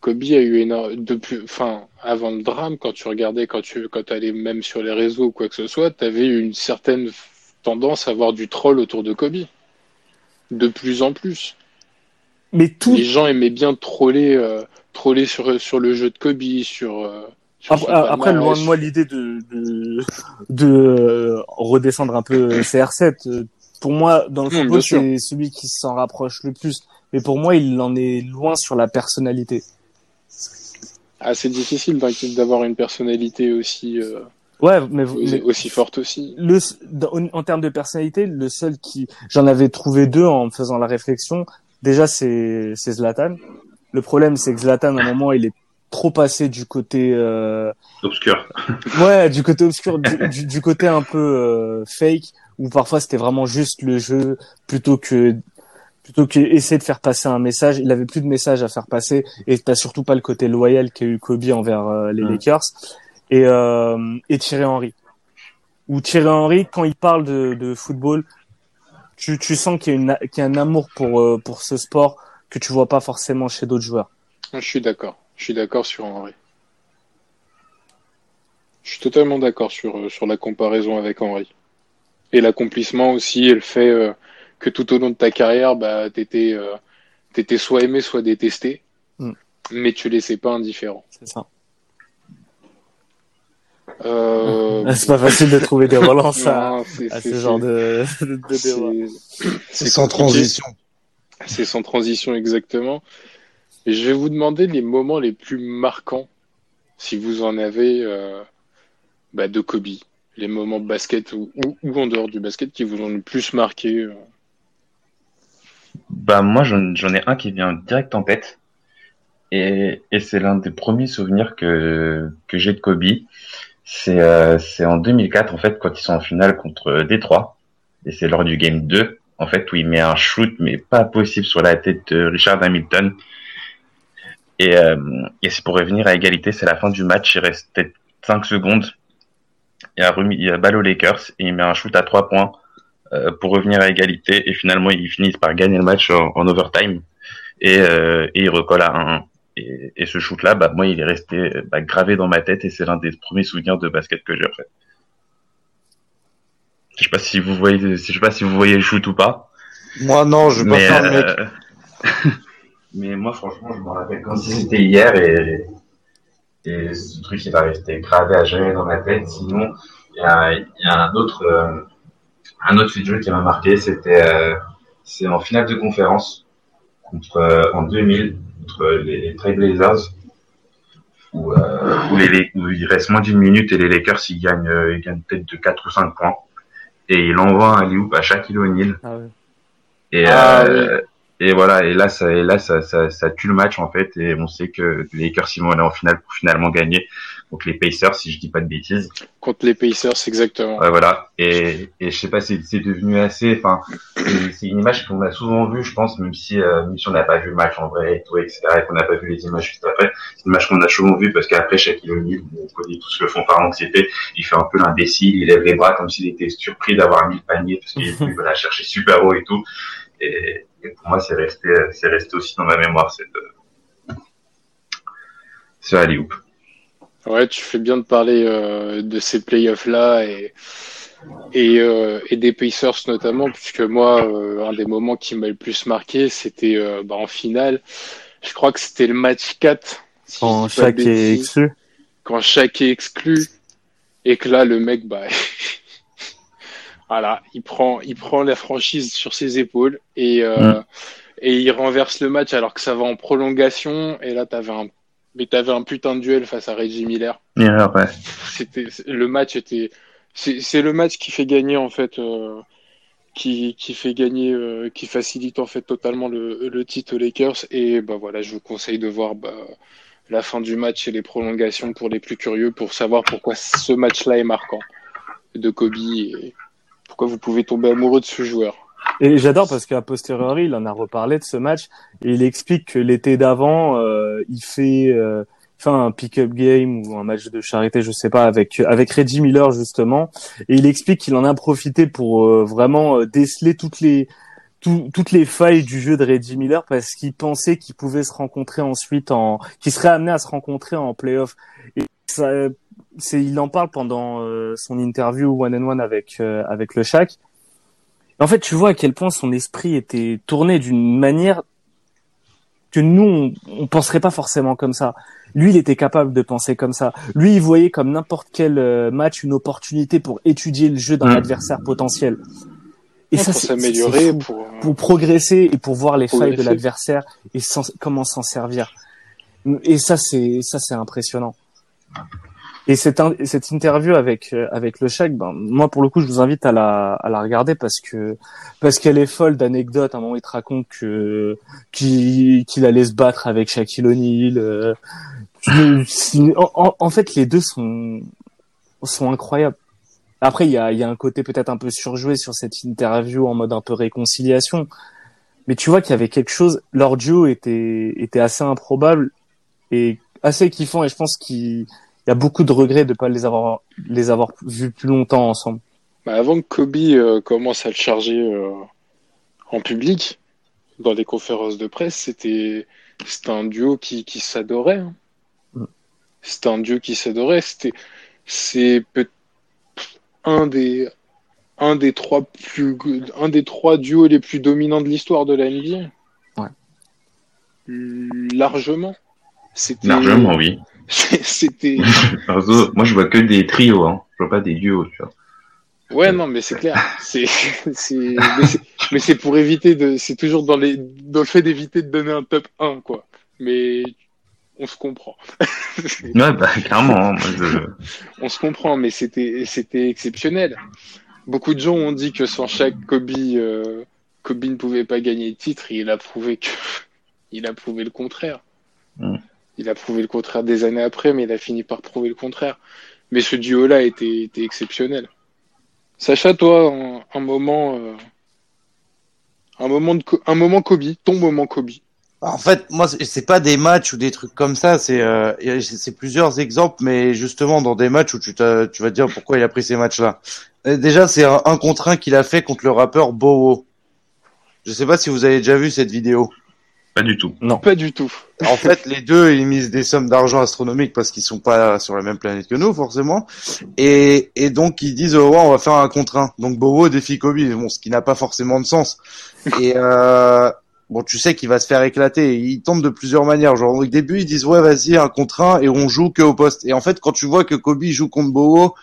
Kobe a eu énorme, depuis, enfin, avant le drame, quand tu regardais, quand tu, quand allais même sur les réseaux ou quoi que ce soit, t'avais une certaine tendance à avoir du troll autour de Kobe. De plus en plus. Mais tout, Les gens aimaient bien troller, euh, troller sur, sur le jeu de Kobe, sur, euh, sur Après, après, loin de moi l'idée de, de, de euh, redescendre un peu CR7. Euh, Pour moi, dans le Mmh, football, c'est celui qui s'en rapproche le plus. Mais pour moi, il en est loin sur la personnalité. Ah, c'est difficile d'avoir une personnalité aussi, euh, Ouais, mais, mais aussi forte aussi. le, dans- en termes de personnalité, le seul qui, j'en avais trouvé deux en me faisant la réflexion. Déjà, c'est c'est Zlatan. Le problème, c'est que Zlatan, à un moment, il est trop passé du côté euh, Obscur. Ouais, du côté obscur, du, du, du côté un peu euh, fake, où parfois c'était vraiment juste le jeu plutôt que plutôt que essayer de faire passer un message. Il avait plus de message à faire passer, et t'as surtout pas le côté loyal qu'a eu Kobe envers euh, les. Lakers et euh, et Thierry Henry. Où Thierry Henry, quand il parle de, de football, tu, tu sens qu'il y a une qu'il y a un amour pour euh, pour ce sport que tu vois pas forcément chez d'autres joueurs. Je suis d'accord. Je suis d'accord sur Henry. Je suis totalement d'accord sur, euh, sur la comparaison avec Henry. Et l'accomplissement aussi, et le fait euh, que tout au long de ta carrière, bah, t'étais, euh, t'étais soit aimé, soit détesté. Mm. Mais tu laissais pas indifférent. C'est ça. Euh, C'est pas facile de trouver des relances à, non, ce genre de, de, de débat. c'est- C'est sans compliqué. transition. C'est sans transition exactement. Je vais vous demander les moments les plus marquants, si vous en avez, euh, bah, de Kobe. Les moments basket ou, en dehors du basket qui vous ont le plus marqué. euh. Bah moi j'en ai un qui vient direct en tête et, c'est l'un des premiers souvenirs que j'ai de Kobe. C'est euh, en 2004 en fait quand ils sont en finale contre Détroit et c'est lors du game 2 en fait où il met un shoot mais pas possible sur la tête de Richard Hamilton et euh, et c'est pour revenir à égalité c'est la fin du match il reste peut-être 5 secondes il a remis il a balle aux Lakers et il met un shoot à 3 points euh, pour revenir à égalité et finalement ils finissent par gagner le match en, en overtime et, euh, et ils recollent à 1 Et, et ce shoot-là, bah, moi, il est resté bah, gravé dans ma tête et c'est l'un des premiers souvenirs de basket que j'ai en fait. Je sais pas si vous voyez, je sais pas si vous voyez le shoot ou pas. Moi, non, je veux pas faire le mec. mais moi, franchement, je me rappelle comme si c'était hier et, et ce truc, il va rester gravé à jamais dans ma tête. Sinon, il y a, il y a un autre, euh, un autre jeu qui m'a marqué, c'était, euh, c'est en finale de conférence contre, euh, en 2000, contre les Trailblazers, où, euh, où, les, où il reste moins d'une minute et les Lakers, ils gagnent, euh, ils gagnent peut-être de 4 ou 5 points. Et il envoie un loop à Shaquille O'Neal. Ah ouais. Et, Ah, euh, et voilà, et là, ça, et là ça, ça, ça tue le match en fait, et on sait que les Lakers ils vont aller en finale pour finalement gagner. Donc les Pacers, si je dis pas de bêtises. Contre les Pacers, exactement. Ouais, voilà. Et, et je sais pas, c'est c'est devenu assez. Enfin, c'est une image qu'on a souvent vue, je pense, même si euh, même si on n'a pas vu le match en vrai, et tout, etc. Et qu'on n'a pas vu les images juste après. C'est une image qu'on a souvent vue parce qu'après Shaquille O'Neal, on connaît tous le fond par l'anxiété. Il fait un peu l'imbécile, il lève les bras comme s'il était surpris d'avoir mis le panier parce qu'il la chercher super haut et tout. Et, et pour moi, c'est resté, c'est resté aussi dans ma mémoire cette, euh, ce alley-oop. Ouais, tu fais bien de parler euh, de ces playoffs-là et, et, euh, et des Pacers notamment, puisque moi, euh, un des moments qui m'a le plus marqué, c'était euh, bah, en finale. Je crois que c'était le match 4. si Quand chaque est exclu. quand chaque est exclu et que là le mec bah voilà il prend il prend la franchise sur ses épaules et euh, et il renverse le match alors que ça va en prolongation. Et là t'avais un mais t'avais un putain de duel face à Reggie Miller. Ouais. c'était le match était c'est c'est le match qui fait gagner en fait euh, qui qui fait gagner euh, qui facilite en fait totalement le le titre aux Lakers. Et bah voilà je vous conseille de voir bah la fin du match et les prolongations pour les plus curieux pour savoir pourquoi ce match-là est marquant de Kobe et pourquoi vous pouvez tomber amoureux de ce joueur. Et j'adore parce qu'à posteriori, il en a reparlé de ce match et il explique que l'été d'avant, euh, il fait, euh, fait un pick-up game ou un match de charité, je sais pas, avec avec Reggie Miller justement. Et il explique qu'il en a profité pour euh, vraiment euh, déceler toutes les tout- toutes les failles du jeu de Reggie Miller parce qu'il pensait qu'ils pouvaient se rencontrer ensuite en, qu'ils seraient amenés à se rencontrer en playoff. Et ça, c'est, il en parle pendant euh, son interview one on one avec euh, avec le Shaq. En fait, tu vois à quel point son esprit était tourné d'une manière que nous, on, on penserait pas forcément comme ça. Lui, il était capable de penser comme ça. Lui, il voyait comme n'importe quel euh, match une opportunité pour étudier le jeu d'un Mm. adversaire potentiel. Et pour ça, c'est s'améliorer, pour, euh, pour progresser et pour voir les failles de l'adversaire et comment s'en servir. Et ça, c'est ça, c'est impressionnant. Et cette, cette interview avec euh, avec le Shaq, ben moi pour le coup, je vous invite à la à la regarder parce que parce qu'elle est folle d'anecdotes. À un moment, il te raconte que qu'il qu'il allait se battre avec Shaquille O'Neal. euh, en, en- fait, les deux sont sont incroyables. Après, il y a il y a un côté peut-être un peu surjoué sur cette interview en mode un peu réconciliation, mais tu vois qu'il y avait quelque chose. Leur duo était était assez improbable et assez kiffant. Et je pense qu'il il y a beaucoup de regrets de pas les avoir les avoir vus plus longtemps ensemble. bah, avant que Kobe euh, commence à le charger euh, en public, dans les conférences de presse, c'était c'était un duo qui, qui s'adorait. hein. Mm. C'était un duo qui s'adorait. C'était c'est un des un des trois plus un des trois duos les plus dominants de l'histoire de la NBA. Ouais. Largement. Largement, oui. C'était moi, je vois que des trios, hein. Je vois pas des duos, tu vois. Ouais, non, mais c'est clair. C'est, mais c'est, pour éviter de, c'est toujours dans les, dans le fait d'éviter de donner un top 1, quoi. Mais on se comprend. Ouais, bah, clairement, hein. moi, je... on se comprend, mais c'était, c'était exceptionnel. Beaucoup de gens ont dit que sans chaque Kobe, euh, Kobe ne pouvait pas gagner le titre. Et il a prouvé que, il a prouvé le contraire. Mm. Il a prouvé le contraire des années après, mais il a fini par prouver le contraire. Mais ce duo-là était, était exceptionnel. Sacha, toi, un, moment, euh, un moment de, un moment Kobe, ton moment Kobe. En fait, moi, c'est pas des matchs ou des trucs comme ça. C'est euh, c'est plusieurs exemples, mais justement dans des matchs où tu, vas dire pourquoi il a pris ces matchs-là. Euh, Déjà, c'est un, un contre un qu'il a fait contre le rappeur Bowo. Je sais pas si vous avez déjà vu cette vidéo. Pas du tout. Non. Pas du tout. En fait, les deux, ils misent des sommes d'argent astronomiques parce qu'ils sont pas sur la même planète que nous, forcément. Et, et donc, ils disent, oh, ouais, on va faire un contre un. Donc, Bobo défie Kobe. Bon, ce qui n'a pas forcément de sens. Et, euh, bon, tu sais qu'il va se faire éclater. Ils tentent de plusieurs manières. Genre, au début, ils disent, ouais, vas-y, un contre un et on joue que au poste. Et en fait, quand tu vois que Kobe joue contre Bobo,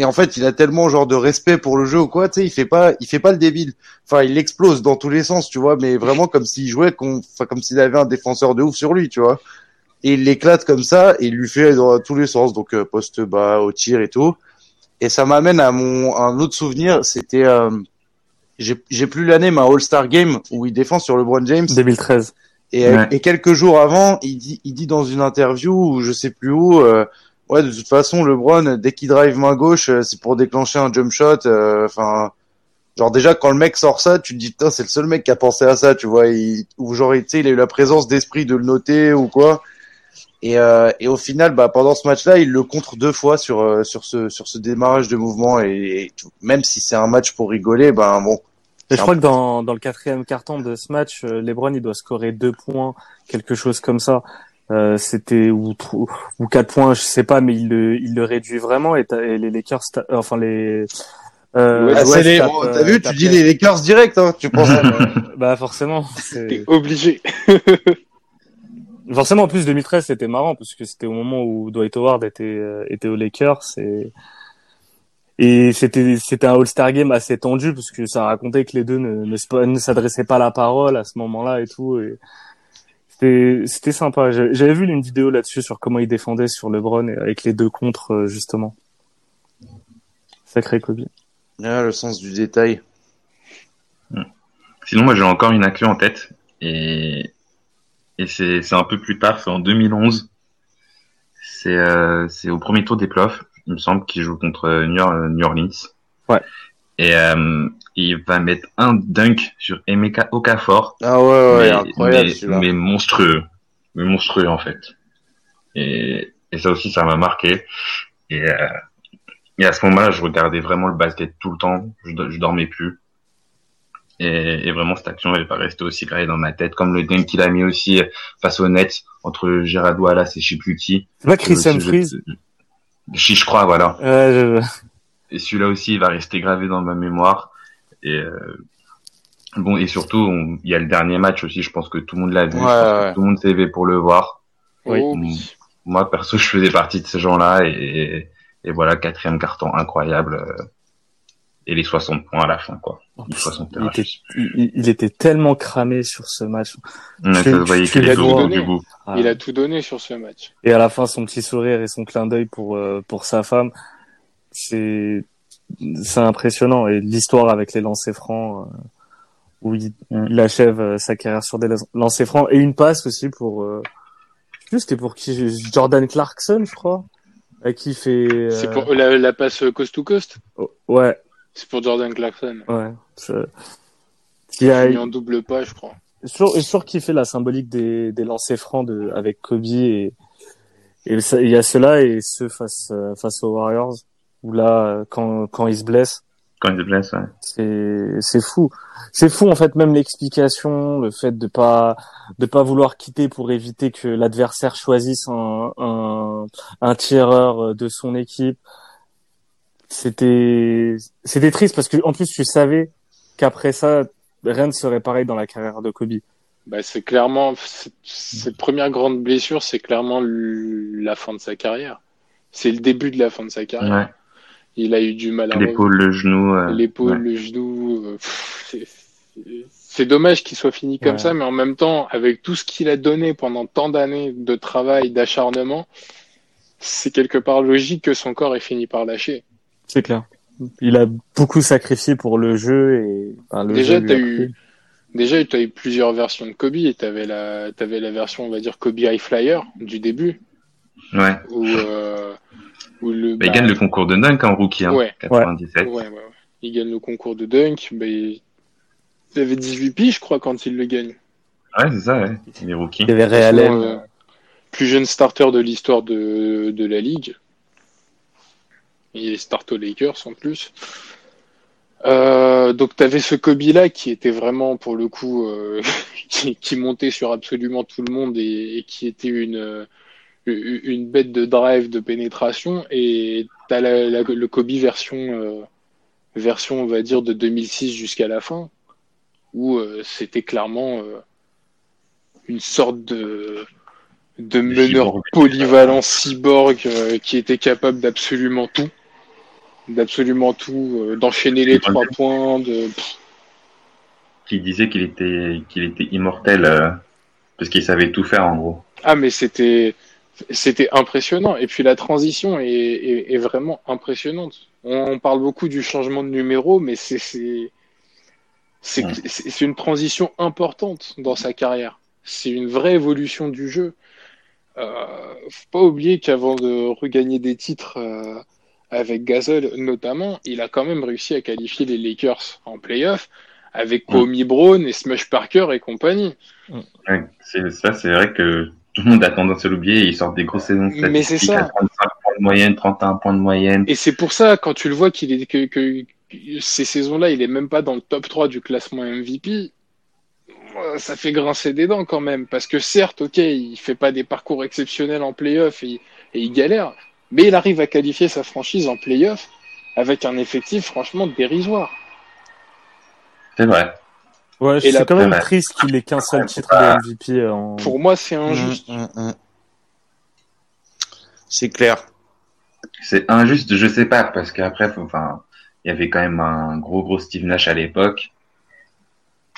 et en fait, il a tellement genre de respect pour le jeu ou quoi, tu sais, il fait pas, il fait pas le débile. Enfin, il explose dans tous les sens, tu vois, mais vraiment comme s'il jouait, enfin comme s'il avait un défenseur de ouf sur lui, tu vois. Et il l'éclate comme ça et il lui fait dans tous les sens, donc euh, poste bas, au tir et tout. Et ça m'amène à mon à un autre souvenir, c'était, euh, j'ai j'ai plus l'année, mais un All-Star Game où il défend sur LeBron James. 2013. Et, Ouais. et quelques jours avant, il dit, il dit dans une interview ou je sais plus où, euh, ouais, de toute façon, LeBron, dès qu'il drive main gauche, euh, c'est pour déclencher un jump shot. euh, Enfin, genre déjà quand le mec sort ça, tu te dis putain, c'est le seul mec qui a pensé à ça, tu vois. Il, ou genre, tu sais, il a eu la présence d'esprit de le noter ou quoi. Et, euh, et au final, bah, pendant ce match-là, il le contre deux fois sur euh, sur ce sur ce démarrage de mouvement et, et tout- même si c'est un match pour rigoler, ben bon, Et je crois que dans, dans le quatrième carton de ce match, euh, LeBron il doit scorer deux points, quelque chose comme ça. Euh, c'était ou ou quatre points, je sais pas, mais il le il le réduit vraiment et, t'as- et les Lakers, euh, enfin les euh, Ouais, Ah, les- oh, euh, t'as vu, tu dis les- Lakers direct, hein, tu penses à- Bah forcément, T'es obligé. forcément en plus 2013 c'était marrant parce que c'était au moment où Dwight Howard était euh, était aux Lakers et et c'était c'était un All-Star game assez tendu parce que ça racontait que les deux ne ne, ne s'adressaient pas la parole à ce moment-là et tout et c'était c'était sympa. J'avais vu une vidéo là-dessus sur comment ils défendaient sur LeBron et avec les deux contre euh, justement. Sacré Kobe. Ah, le sens du détail. Sinon, moi, j'ai encore une actu en tête. Et, et c'est, c'est un peu plus tard, c'est en 2011. C'est, euh, c'est au premier tour des playoffs, il me semble, qu'il joue contre New, euh, New Orleans. Ouais. Et euh, il va mettre un dunk sur Emeka Okafor. Ah ouais, ouais, mais, incroyable mais, monstrueux. Mais monstrueux, en fait. Et, et ça aussi, ça m'a marqué. Et, euh, et à ce moment-là, je regardais vraiment le basket tout le temps. Je, je dormais plus. Et, et vraiment, cette action, elle va rester aussi gravée dans ma tête, comme le dunk qu'il a mis aussi face au Nets entre Gerard Wallace et je sais plus qui. C'est pas Chris je- crois, voilà. Ouais, je- Et celui-là aussi, il va rester gravé dans ma mémoire. Et euh, bon, et surtout, on- il y a le dernier match aussi. Je pense que tout le monde l'a vu. Ouais, ouais. tout le monde s'est levé pour le voir. Oui. Moi, perso, je faisais partie de ces gens-là. Et, et voilà, quatrième carton incroyable. euh, Et les 60 points à la fin, quoi. Les 60 il, était, il, il était tellement cramé sur ce match. Ça tu- au bout donné. du bout. Il a tout donné sur ce match. Et à la fin, son petit sourire et son clin d'œil pour euh, pour sa femme, c'est c'est impressionnant. Et l'histoire avec les lancers francs, euh, où il, il achève euh, sa carrière sur des lancers francs et une passe aussi pour. Euh, plus, c'était pour qui Jordan Clarkson, je crois, à qui fait. euh, C'est pour la, la passe coast to coast? oh, ouais, C'est pour Jordan Clarkson. ouais. Qui a, Il est en double pas, je crois. sur, et sur qui fait la symbolique des, des lancers francs de, avec Kobe et, et il y a ceux-là et ceux face, face aux Warriors où là, euh, quand, quand ils se blessent, Quand il se blesse, ouais. c'est, c'est fou. C'est fou, en fait, même l'explication, le fait de pas, de pas vouloir quitter pour éviter que l'adversaire choisisse un, un, un tireur de son équipe. C'était, c'était triste parce que, en plus, tu savais qu'après ça, rien ne serait pareil dans la carrière de Kobe. Bah, c'est clairement, cette première grande blessure, c'est clairement la fin de sa carrière. C'est le début de la fin de sa carrière. Ouais. Il a eu du mal à L'épaule, le genou. euh, l'épaule, ouais. le genou. euh, c'est- dommage qu'il soit fini comme Ouais. ça, mais en même temps, avec tout ce qu'il a donné pendant tant d'années de travail, d'acharnement, c'est quelque part logique que son corps ait fini par lâcher. C'est clair. Il a beaucoup sacrifié pour le jeu et enfin, le Déjà, jeu lui t'as a eu, déjà, tu as eu plusieurs versions de Kobe et t'avais la, t'avais la version, on va dire, Kobe High Flyer du début, Ouais. où, euh, où le, Bah, il bah, gagne le concours de dunk en rookie, hein, Ouais. 97. Ouais, ouais, ouais. Il gagne le concours de dunk. Bah, il... il avait 18 piges, je crois, quand il le gagne. Ouais, c'est ça, ouais. Il est rookie. Il avait Allen. euh, plus jeune starter de l'histoire de, de la ligue. Il est start aux Lakers en plus. Euh, donc tu avais ce Kobe là qui était vraiment pour le coup euh, qui, qui, montait sur absolument tout le monde et, et qui était une euh, une bête de drive de pénétration et tu as la, la, le Kobe version euh, version on va dire de 2006 jusqu'à la fin où euh, c'était clairement une sorte de de meneur polyvalent cyborg qui était capable d'absolument tout d'absolument tout, euh, d'enchaîner les trois points, de. Qui disait qu'il était qu'il était immortel euh, parce qu'il savait tout faire en gros. Ah mais c'était c'était impressionnant et puis la transition est, est, est vraiment impressionnante. On, on, parle beaucoup du changement de numéro, mais c'est une transition importante dans sa carrière. C'est une vraie évolution du jeu. Euh, faut pas oublier qu'avant de regagner des titres euh, avec Gasol notamment, il a quand même réussi à qualifier les Lakers en playoff avec. Kobe Brown et Smush Parker et compagnie. Ouais, ça, c'est vrai que tout le monde a tendance à l'oublier. Ils sortent des grosses saisons Mais c'est ça. à 35 points de moyenne, 31 points de moyenne. Et c'est pour ça, quand tu le vois qu'il est que, que, que ces saisons-là, il est même pas dans le top 3 du classement MVP, euh, ça fait grincer des dents quand même. Parce que certes, ok, il fait pas des parcours exceptionnels en playoff et, et il galère, mais il arrive à qualifier sa franchise en playoff avec un effectif franchement dérisoire. C'est vrai. Ouais, Et la- c'est quand même triste qu'il ait qu'un seul titre de MVP en. Pour moi, c'est injuste. Mm, mm, mm. C'est clair. C'est injuste, je sais pas, parce qu'après, enfin, il y avait quand même un gros gros Steve Nash à l'époque.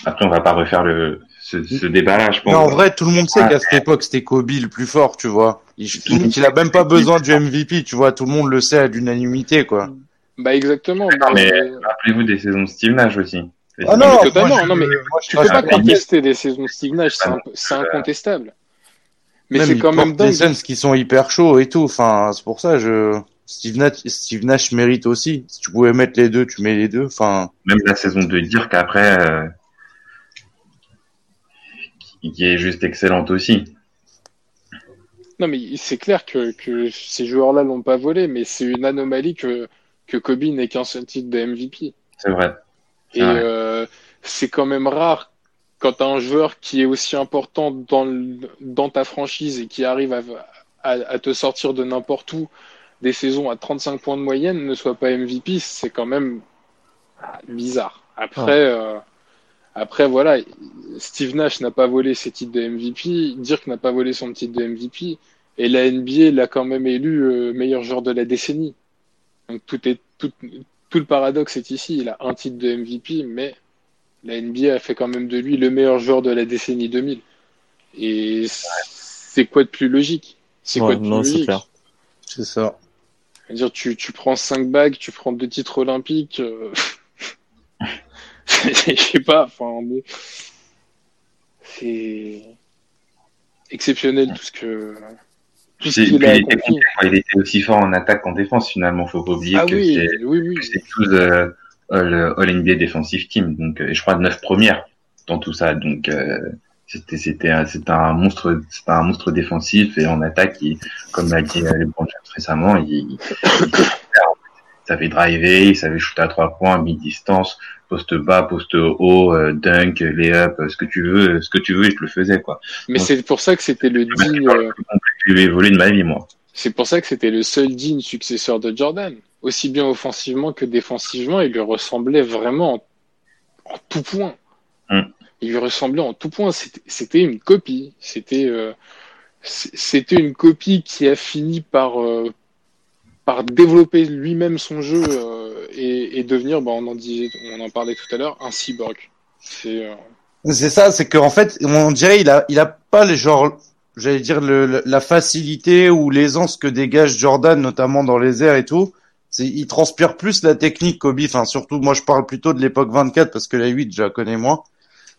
Après, on va pas refaire le ce, ce débat-là, je pense. Mais en vrai, tout le monde sait Ah. qu'à cette époque, c'était Kobe le plus fort, tu vois. Il, il a même pas besoin du MVP, tu vois. Tout le monde le sait à l'unanimité, quoi. Bah exactement. Non, Bah, mais- euh, Rappelez-vous des saisons de Steve Nash aussi. Ah non, totalement, moi, je- non, mais moi, je tu peux pas contester les saisons de Steve Nash, c'est Ah, un- c'est incontestable. Mais Même c'est il quand même porte des dingue. Suns qui sont hyper chauds et tout. Enfin, c'est pour ça, je, Steve Nash, Steve Nash mérite aussi. Si tu pouvais mettre les deux, tu mets les deux. Enfin, Même la saison de Dirk après, euh, qui- est juste excellente aussi. Non, mais c'est clair que, que ces joueurs-là l'ont pas volé, mais c'est une anomalie que, que Kobe n'ait qu'un seul titre de MVP. C'est vrai. Et vrai. euh, c'est quand même rare quand tu as un joueur qui est aussi important dans, le- dans ta franchise et qui arrive à, à, à te sortir de n'importe où des saisons à 35 points de moyenne ne soit pas MVP, c'est quand même bizarre. Après, euh, après voilà, Steve Nash n'a pas volé ses titres de MVP, Dirk n'a pas volé son titre de MVP, et la NBA l'a quand même élu euh, meilleur joueur de la décennie. Donc tout est tout, tout le paradoxe est ici. Il a un titre de MVP, mais la NBA a fait quand même de lui le meilleur joueur de la décennie 2000. Et c'est quoi de plus logique? C'est quoi de plus non, c'est logique? clair. c'est ça. C'est-à-dire, tu, tu prends cinq bagues, tu prends deux titres olympiques. euh, Je sais pas, enfin bon. C'est exceptionnel tout ce que. Tout ce a il, était, il était aussi fort en attaque qu'en défense finalement. Faut pas oublier Ah que oui, c'est oui, oui. que c'est tous euh, All, All NBA Defensive Team. Donc, euh, et je crois neuf premières dans tout ça. Donc euh, c'était c'était un, c'était un monstre c'était un monstre défensif et en attaque, il, comme l'a dit euh, LeBron James récemment, il, il, il savait driver, il savait shooter à trois points, mi-distance, poste bas, poste haut, euh, dunk, layup, ce que tu veux, ce que tu veux, il te le faisait quoi. Mais c'est pour ça que c'était le C'est digne. complet que j'ai volé de ma vie moi. C'est pour ça que c'était le seul digne successeur de Jordan. Aussi bien offensivement que défensivement, il lui ressemblait vraiment en, en tout point. Mm. Il lui ressemblait en tout point. C'était- une copie. C'était euh, c'était une copie qui a fini par euh, par développer lui-même son jeu euh, et, et devenir, bah, on en disait, on en parlait tout à l'heure, un cyborg. C'est euh, C'est ça, c'est qu'en fait, on dirait il a, il a pas les genre, j'allais dire le, le- la facilité ou l'aisance que dégage Jordan, notamment dans les airs et tout. Il transpire plus la technique Kobe. Enfin, surtout, moi, je parle plutôt de l'époque 24 parce que la 8, je la connais moins.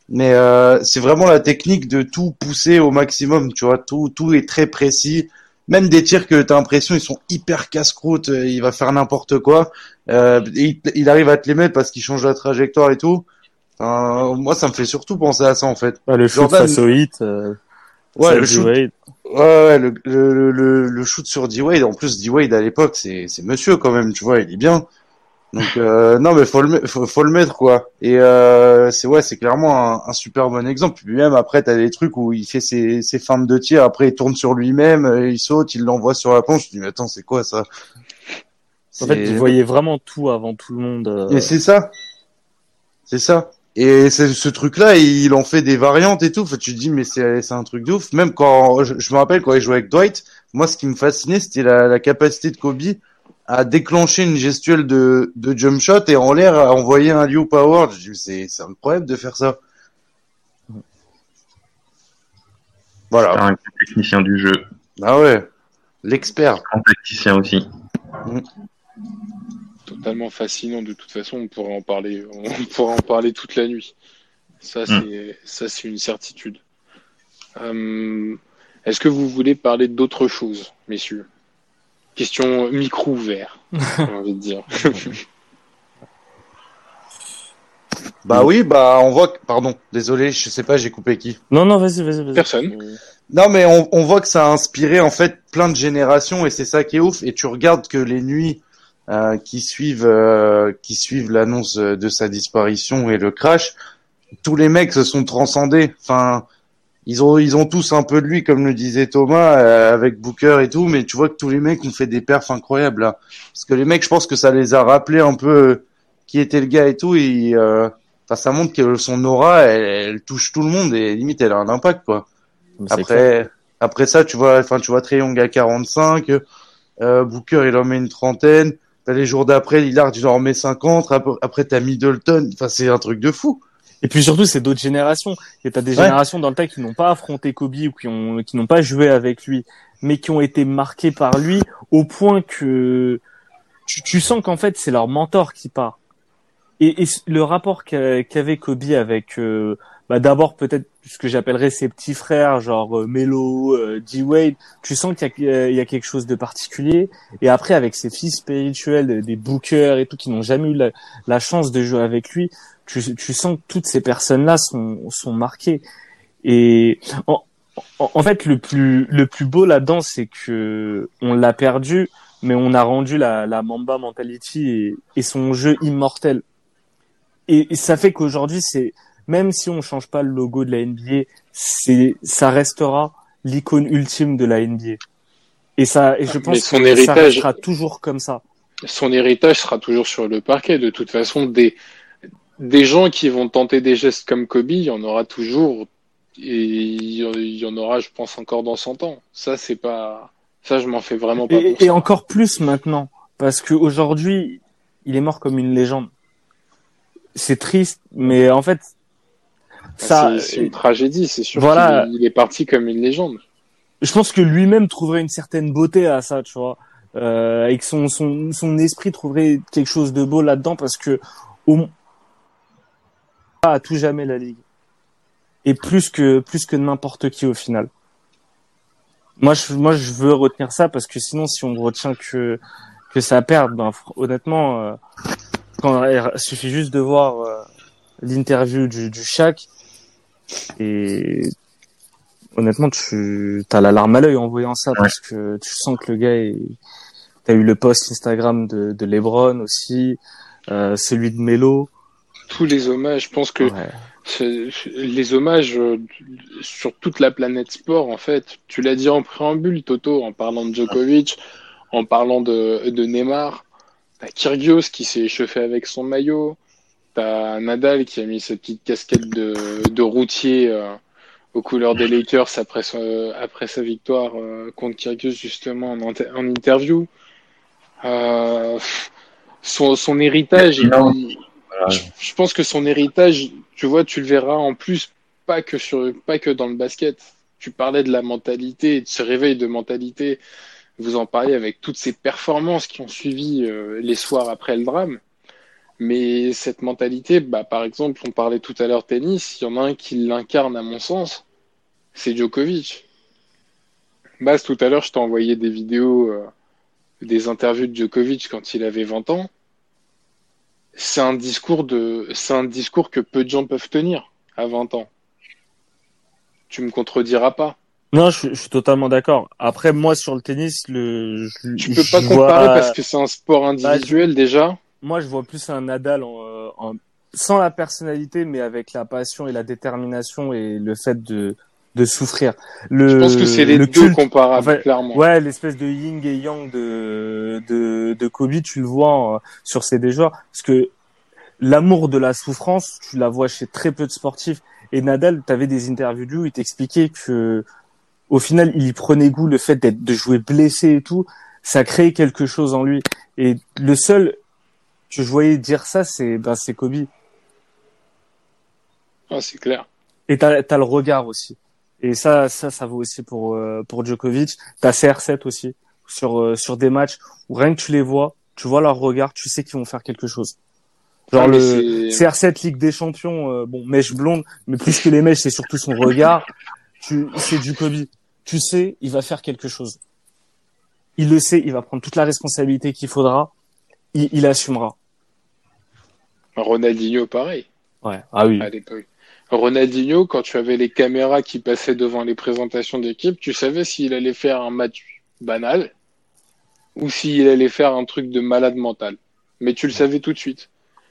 Mais euh, c'est vraiment la technique de tout pousser au maximum, tu vois. Tout, tout est très précis. Même des tirs que t'as l'impression ils sont hyper casse-croûte, euh, il va faire n'importe quoi. Euh, il, il arrive à te les mettre parce qu'il change la trajectoire et tout. Enfin, moi, ça me fait surtout penser à ça en fait. Ouais, le shoot Jordan- face au hit. Euh, Ouais, le shoot. Ouais, ouais, le, le, le, le shoot sur D-Wade. En plus, D-Wade à l'époque, c'est, c'est monsieur quand même, tu vois, il est bien. Donc euh, non mais faut le faut, faut le mettre quoi. Et euh, c'est ouais c'est clairement un, un super bon exemple. Puis même après t'as des trucs où il fait ses, ses feintes de tir, après il tourne sur lui-même, euh, il saute, il l'envoie sur la planche. Je dis mais attends c'est quoi ça? En fait, il voyait vraiment tout avant tout le monde. euh. Et c'est ça. C'est ça. Et c'est ce truc-là, il en fait des variantes et tout. Enfin, tu te dis, mais c'est un truc de ouf. Même quand, je, je me rappelle quand il jouait avec Dwight, moi, ce qui me fascinait, c'était la, la capacité de Kobe à déclencher une gestuelle de, de jump shot et en l'air à envoyer un Liu Power. Je dis, mais c'est incroyable de faire ça. Voilà. Un technicien du jeu, Ah ouais. L'expert. un tacticien aussi. Totalement fascinant. De toute façon, on pourrait en parler, on pourrait en parler toute la nuit. Ça, c'est, ça, c'est une certitude. Euh, est-ce que vous voulez parler d'autre chose, messieurs? Question micro ouvert, j'ai envie de dire. Bah oui, bah on voit que, pardon, désolé, je sais pas, j'ai coupé qui? Non, non, vas-y, vas-y, vas-y. Personne. Non, mais on, on voit que ça a inspiré en fait plein de générations et c'est ça qui est ouf. Et tu regardes que les nuits euh, qui suivent euh, qui suivent l'annonce de sa disparition et le crash, tous les mecs se sont transcendés. Enfin, ils ont ils ont tous un peu de lui, comme le disait Thomas, euh, avec Booker et tout. Mais tu vois que tous les mecs ont fait des perfs incroyables là. Parce que les mecs, je pense que ça les a rappelé un peu euh, qui était le gars et tout. Et euh, enfin, ça montre que son aura, elle, elle touche tout le monde et limite elle a un impact quoi. mais. Après, après ça, tu vois, enfin, tu vois, Trey Young à 45, euh, Booker, il en met une trentaine. T'as les jours d'après, Lillard, il en remet 50. Après, après t'as Middleton. Enfin, c'est un truc de fou. Et puis surtout, c'est d'autres générations. Et t'as des Ouais. générations dans le tas qui n'ont pas affronté Kobe ou qui ont qui n'ont pas joué avec lui, mais qui ont été marquées par lui au point que tu, tu sens qu'en fait c'est leur mentor qui part. Et, et le rapport qu'a- qu'avait Kobe avec euh, bah d'abord peut-être ce que j'appellerais ses petits frères, genre euh, Melo, euh, D Wade, tu sens qu'il y, a- il y a quelque chose de particulier. Et après avec ses fils spirituels, des- bookers et tout qui n'ont jamais eu la, chance de jouer avec lui, tu, tu sens que toutes ces personnes-là sont, sont marquées. Et en, en, en fait, le plus, le plus beau là-dedans, c'est que on l'a perdu, mais on a rendu la, la Mamba Mentality et, et son jeu immortel. Et, et ça fait qu'aujourd'hui, c'est même si on change pas le logo de la NBA, c'est ça restera l'icône ultime de la NBA. Et ça, et je pense son que ça héritage- restera toujours comme ça. Son héritage sera toujours sur le parquet. De toute façon, des, des gens qui vont tenter des gestes comme Kobe, il y en aura toujours. Et il y en- aura, je pense, encore dans 100 ans. Ça, c'est pas, ça, je m'en fais vraiment pas Et, et ça. encore plus maintenant, parce qu'aujourd'hui, il est mort comme une légende. C'est triste, mais en fait, ça, C'est- une tragédie, c'est sûr. Voilà. il est parti comme une légende. je pense que lui-même trouverait une certaine beauté à ça, tu vois, euh, et que son, son, son esprit trouverait quelque chose de beau là-dedans, parce que au à tout jamais la ligue, et plus que plus que n'importe qui au final. Moi, je moi je veux retenir ça parce que sinon, si on retient que que ça perd, ben honnêtement, euh, quand il suffit juste de voir euh, l'interview du du Shaq et honnêtement, tu as la larme à l'œil en voyant ça parce que tu sens que le gars est... T'as eu le post Instagram de, de LeBron aussi, euh, celui de Melo. Tous les hommages, je pense que Ouais. les hommages euh, sur toute la planète sport, en fait, tu l'as dit en préambule, Toto, en parlant de Djokovic, en parlant de, de Neymar, t'as Kyrgios qui s'est échauffé avec son maillot, t'as Nadal qui a mis sa petite casquette de, de routier euh, aux couleurs des Lakers après, sa- après sa victoire euh, contre Kyrgios justement en, inter- en interview. Euh, son, son héritage, il- Voilà. je, je pense que son héritage, tu vois, tu le verras en plus pas que sur, pas que dans le basket. Tu parlais de la mentalité, de ce réveil de mentalité. Vous en parliez avec toutes ces performances qui ont suivi euh, les soirs après le drame. Mais cette mentalité, bah, par exemple, on parlait tout à l'heure tennis, il y en a un qui l'incarne à mon sens, c'est Djokovic. Bas, tout à l'heure, je t'ai envoyé des vidéos, euh, des interviews de Djokovic quand il avait 20 ans c'est un discours de, c'est un discours que peu de gens peuvent tenir à 20 ans. Tu me contrediras pas. Non, je, je suis totalement d'accord. Après, moi, sur le tennis, le, je, Tu peux je pas vois- comparer parce que c'est un sport individuel déjà. Moi, je vois plus un Nadal en, euh, en- sans la personnalité, mais avec la passion et la détermination et le fait de, de souffrir. Le, Je pense que c'est les le deux culte- comparables, clairement. Ouais, l'espèce de yin et yang de, de, de Kobe, tu le vois euh, sur ces deux joueurs. Parce que l'amour de la souffrance, tu la vois chez très peu de sportifs. Et Nadal, tu avais des interviews de lui où il t'expliquait que, au final, il y prenait goût le fait d'être, de jouer blessé et tout. Ça créait quelque chose en lui. Et le seul je voyais dire ça, c'est, ben, c'est Kobe. Ah, c'est clair. Et t'as, t'as le regard aussi. Et ça, ça, ça vaut aussi pour, euh, pour Djokovic. T'as CR7 aussi. Sur, euh, sur des matchs où rien que tu les vois, tu vois leur regard, tu sais qu'ils vont faire quelque chose. Genre Ah, mais le c'est- CR7 Ligue des Champions, euh, bon, mèche blonde, mais plus que les mèches, c'est surtout son regard. Tu, c'est du Kobe. Tu sais, il va faire quelque chose. Il le sait, il va prendre toute la responsabilité qu'il faudra. Il, il assumera. Ronaldinho, pareil, Ouais. Ah oui. à l'époque. Ronaldinho, quand tu avais les caméras qui passaient devant les présentations d'équipe, tu savais s'il allait faire un match banal ou s'il allait faire un truc de malade mental. Mais tu le savais tout de suite.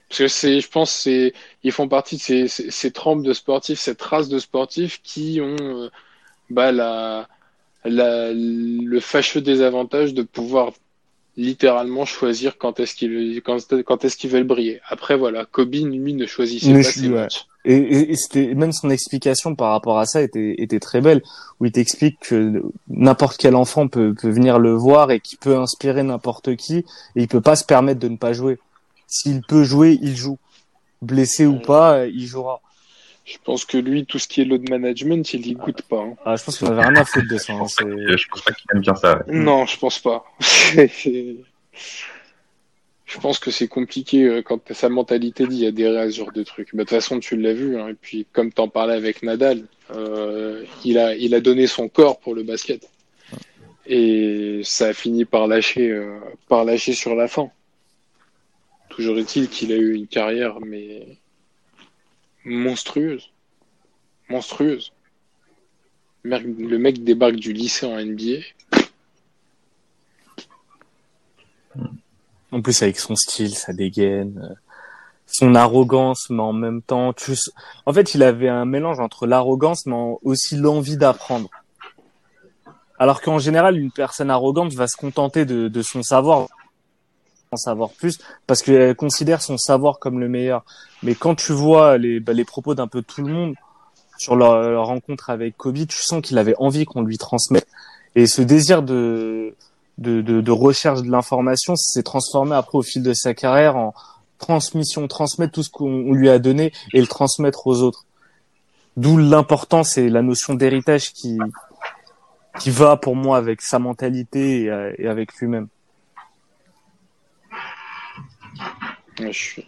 Parce que c'est, je pense, c'est, ils font partie de ces, ces, ces trempes de sportifs, cette race de sportifs qui ont, euh, bah, la, la, le fâcheux désavantage de pouvoir littéralement choisir quand est-ce qu'ils, quand, quand est-ce qu'ils veulent briller. Après, voilà, Kobe, lui, ne choisissait Mais pas ses ouais. matchs. Et, et, et c'était même son explication par rapport à ça était, était très belle, où il t'explique que n'importe quel enfant peut, peut venir le voir et qui peut inspirer n'importe qui, et il peut pas se permettre de ne pas jouer. S'il peut jouer, il joue. Blessé ou pas, il jouera. Je pense que lui, tout ce qui est load management, il y goûte pas. hein. Ah, je pense qu'on avait rien à foutre de ça. Je hein, je pense pas qu'il aime bien ça. ouais. Non, je pense pas. Je pense que c'est compliqué euh, quand t'as sa mentalité dit il y a des à ce genre de trucs. Bah, De toute façon, tu l'as vu. hein. Et puis, comme t'en parlais avec Nadal, euh, il a, il a donné son corps pour le basket. Et ça a fini par lâcher, euh, par lâcher sur la fin. Toujours est-il qu'il a eu une carrière, mais monstrueuse. Monstrueuse. Le mec débarque du lycée en NBA. En plus, avec son style, sa dégaine, euh, son arrogance, mais en même temps, tu... en fait, il avait un mélange entre l'arrogance, mais aussi l'envie d'apprendre. Alors qu'en général, une personne arrogante va se contenter de son savoir, en savoir plus, parce qu'elle considère son savoir comme le meilleur. Mais quand tu vois les, bah, les propos d'un peu tout le monde sur leur, leur rencontre avec Kobe, tu sens qu'il avait envie qu'on lui transmette. Et ce désir de, de, de, de recherche de l'information s'est transformé après au fil de sa carrière en transmission, transmettre tout ce qu'on on lui a donné et le transmettre aux autres. D'où l'importance et la notion d'héritage qui, qui va pour moi avec sa mentalité et, euh, et avec lui-même. Ouais, Je suis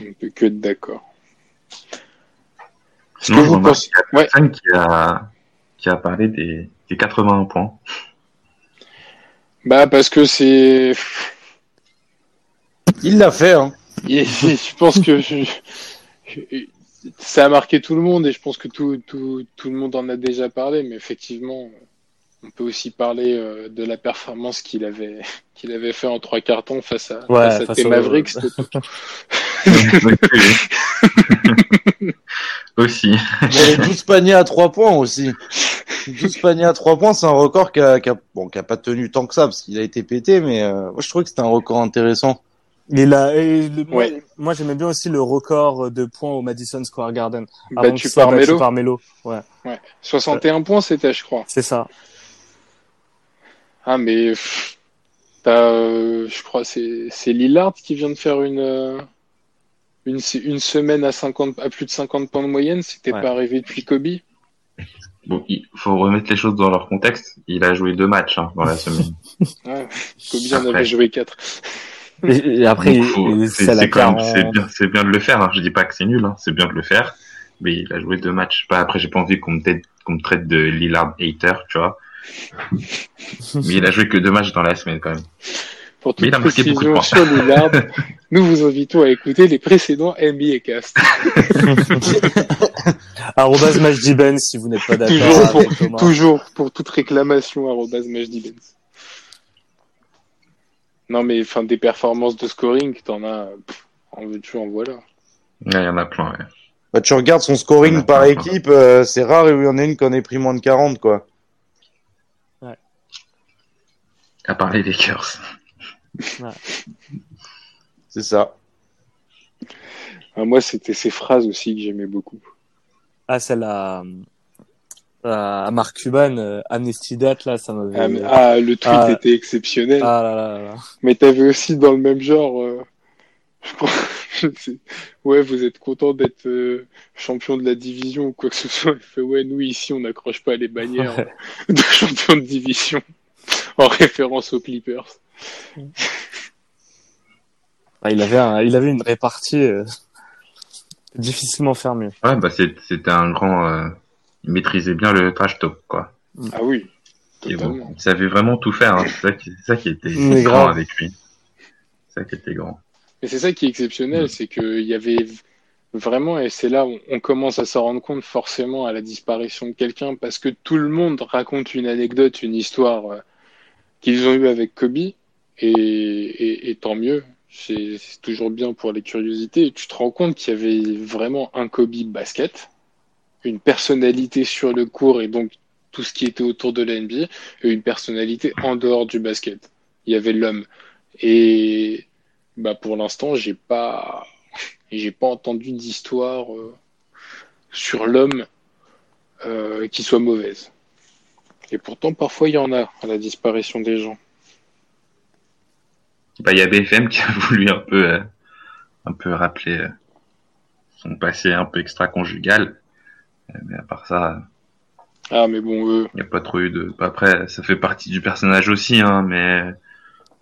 on ne peut que être d'accord. Sinon, que vous pensez- qu'il y a Ouais. personne qui a, qui a parlé des, des 81 points. Bah parce que c'est, Il l'a fait, hein. Et je pense que je- je- ça a marqué tout le monde et je pense que tout, tout, tout le monde en a déjà parlé, mais effectivement, on peut aussi parler euh, de la performance qu'il avait, qu'il avait fait en trois cartons face à, Ouais, face à face au- Mavericks. C'était- Aussi. Il y avait 12 paniers à 3 points aussi. 12 paniers à 3 points, c'est un record qui a, qui a- bon, qui a pas tenu tant que ça parce qu'il a été pété, mais euh, moi je trouvais que c'était un record intéressant. Et là, et le- moi, Ouais. moi j'aimais bien aussi le record de points au Madison Square Garden. Battu par Melo. par Melo. Ouais, Ouais. 61 points, c'était, je crois. c'est ça. Ah, mais pff, t'as, euh, je crois, c'est c'est Lillard qui vient de faire une euh, une une semaine à 50 à plus de 50 points de moyenne. C'était Ouais. pas arrivé depuis Kobe. Bon, il faut remettre les choses dans leur contexte. Il a joué deux matchs hein, dans la semaine. Ouais, Kobe en avait joué 4 Et, et après, Donc, faut- il- c'est c'est la c'est quand même- 40. c'est bien, c'est bien de le faire. Hein. Je dis pas que c'est nul, hein. c'est bien de le faire. Mais il a joué deux matchs. Après, j'ai pas envie qu'on me, traite- qu'on me traite de Lillard hater, tu vois. Mais il a joué que deux matchs dans la semaine quand même. Pour Mais toute il a marqué beaucoup de précision sur Lillard, nous vous invitons à écouter les précédents NBA Cast. Arrobas si vous n'êtes pas d'accord Toujours pour, Thomas. toujours pour toute réclamation Benz. Non, mais enfin, des performances de scoring, t'en as. pff, en veux-tu, en voilà. Ouais, il y en a plein, ouais. Bah, tu regardes son scoring par équipe, euh, c'est rare où il y en a une qui en ait pris moins de 40, quoi. À part les Lakers. C'est ça. Ah, moi, c'était ces phrases aussi que j'aimais beaucoup. Ah, celle à, à Marc Cuban, euh, Amnesty Date, là, ça m'avait... Ah, mais- ah, le tweet Ah. était exceptionnel. Ah là là là. Mais t'avais aussi dans le même genre, euh, je crois, je sais- ouais, vous êtes content d'être euh, champion de la division ou quoi que ce soit. Il fait, ouais, nous ici, on n'accroche pas les bannières Ouais. de champion de division en référence aux Clippers. Ah, il avait un, il avait une répartie euh, difficilement faire mieux. Ouais, bah c'était un grand. euh, il maîtrisait bien le trash talk, quoi. Ah oui, bon, il savait vraiment tout faire. Hein. C'est ça, qui- c'est ça qui était Mais grand grave. avec lui. C'est ça qui était grand. Mais c'est ça qui est exceptionnel, Mm. c'est qu'il y avait vraiment, et c'est là où on commence à s'en rendre compte forcément à la disparition de quelqu'un, parce que tout le monde raconte une anecdote, une histoire euh, qu'ils ont eue avec Kobe, et, tant mieux. C'est toujours bien pour les curiosités. Tu te rends compte qu'il y avait vraiment un Kobe basket, une personnalité sur le court et donc tout ce qui était autour de la NBA, et une personnalité en dehors du basket. Il y avait l'homme. Et bah pour l'instant, j'ai pas j'ai pas entendu d'histoire euh, sur l'homme euh, qui soit mauvaise. Et pourtant, parfois, il y en a à la disparition des gens. Bah, il y a BFM qui a voulu un peu, euh, un peu rappeler euh, son passé un peu extra-conjugal. Euh, Mais à part ça, Ah, mais bon, eux, il n'y a pas trop eu de. bah, Après, ça fait partie du personnage aussi, hein, mais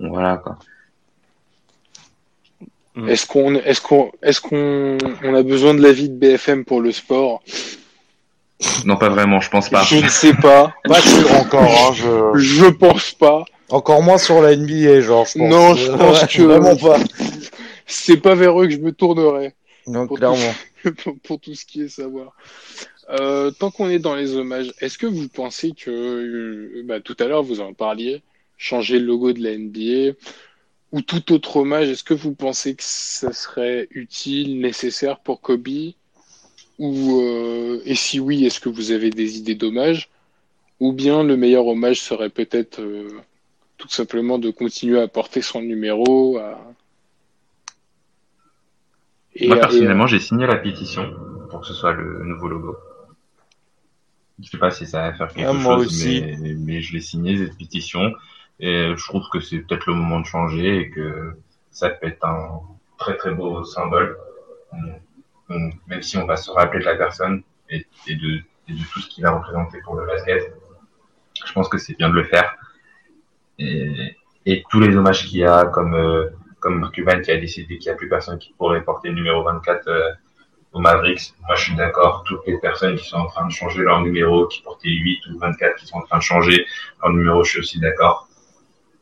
bon, voilà quoi. est-ce qu'on est-ce qu'on est-ce qu'on on a besoin de l'avis de BFM pour le sport? Non, pas vraiment, je pense pas. Je ne sais pas. Pas sûr encore, hein, je... Je pense pas. Encore moins sur la NBA, genre, je pense. Non, je pense Ouais, que- Vraiment pas. C'est pas vers eux que je me tournerai. Non, Pour clairement. pour, pour tout ce qui est savoir. Euh, tant qu'on est dans les hommages, est-ce que vous pensez que, euh, bah, tout à l'heure vous en parliez, changer le logo de la NBA ou tout autre hommage, est-ce que vous pensez que ça serait utile, nécessaire pour Kobe ou euh, et si oui, est-ce que vous avez des idées d'hommage ou bien le meilleur hommage serait peut-être euh, tout simplement de continuer à porter son numéro à... Et- Moi, personnellement, j'ai signé la pétition pour que ce soit le nouveau logo. Je sais pas si ça va faire quelque Ah, moi chose, aussi. mais, mais je l'ai signé cette pétition et je trouve que c'est peut-être le moment de changer et que ça peut être un très très beau symbole. Même si on va se rappeler de la personne et, de, tout ce qu'il a représenté pour le basket, je pense que c'est bien de le faire. Et, tous les hommages qu'il y a, comme euh, comme Cuban qui a décidé qu'il n'y a plus personne qui pourrait porter le numéro 24 euh, au Mavericks. Moi, je suis d'accord. Toutes les personnes qui sont en train de changer leur numéro, qui portaient 8 ou 24, qui sont en train de changer leur numéro, je suis aussi d'accord.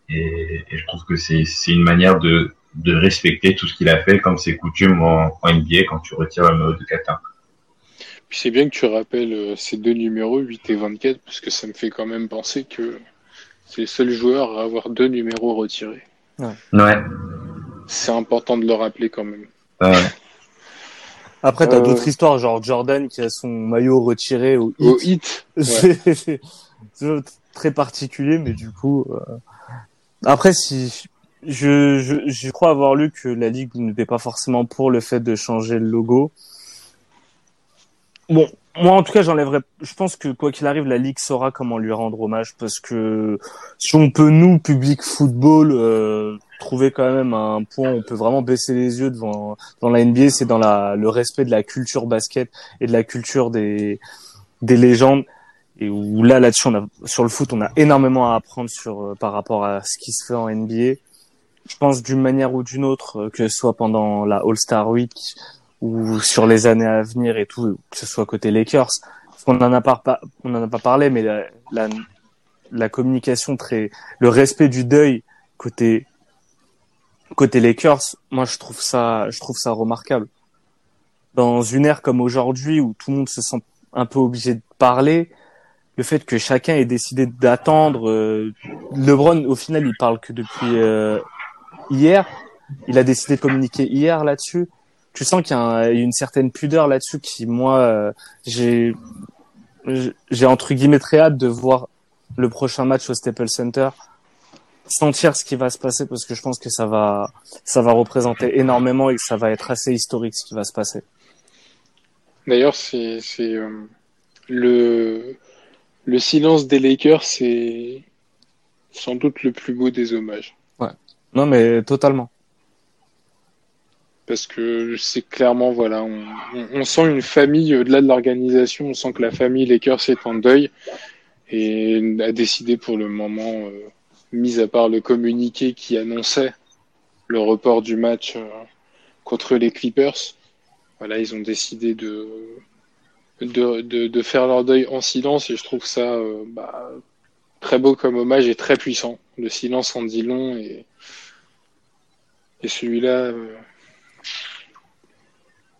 Et, je trouve que c'est une manière de, de respecter tout ce qu'il a fait, comme c'est coutume en, en NBA quand tu retires le numéro de. Puis c'est bien que tu rappelles euh, ces deux numéros, 8 et 24, parce que ça me fait quand même penser que c'est le seul joueur à avoir deux numéros retirés. Ouais. C'est important de le rappeler quand même. Après, t'as Euh. d'autres histoires, genre Jordan qui a son maillot retiré au hit. Au hit, ouais. C'est c'est- c'est très particulier, mais du coup. euh, Après, si je, je, je crois avoir lu que la ligue n'était pas forcément pour le fait de changer le logo. Bon, moi en tout cas, j'enlèverais. Je pense que quoi qu'il arrive, la ligue saura comment lui rendre hommage parce que si on peut nous, public football, euh, trouver quand même un point, où on peut vraiment baisser les yeux devant dans la NBA, c'est dans la le respect de la culture basket et de la culture des des légendes et où là là-dessus on a sur le foot on a énormément à apprendre sur euh, par rapport à ce qui se fait en NBA. Je pense d'une manière ou d'une autre euh, que ce soit pendant la All-Star Week ou sur les années à venir et tout que ce soit côté Lakers parce qu'on en a pas on en a pas parlé mais la, la la communication très le respect du deuil côté côté Lakers, moi je trouve ça je trouve ça remarquable. Dans une ère comme aujourd'hui où tout le monde se sent un peu obligé de parler, le fait que chacun ait décidé d'attendre. euh, LeBron, au final, il parle que depuis euh, hier. Il a décidé de communiquer hier là-dessus. Tu sens qu'il y a un- une certaine pudeur là-dessus qui, moi, euh, j'ai, j'ai entre guillemets très hâte de voir le prochain match au Staples Center, sentir ce qui va se passer parce que je pense que ça va, ça va représenter énormément et que ça va être assez historique ce qui va se passer. D'ailleurs, c'est c'est euh, le le silence des Lakers, c'est sans doute le plus beau des hommages. Non, mais totalement. Parce que c'est clairement, voilà, on, sent une famille au-delà de l'organisation, on sent que la famille Lakers est en deuil et a décidé pour le moment, euh, mis à part le communiqué qui annonçait le report du match euh, contre les Clippers, voilà, ils ont décidé de faire leur deuil en silence et je trouve ça euh, bah, très beau comme hommage et très puissant. Le silence en dit long et, et celui-là, euh,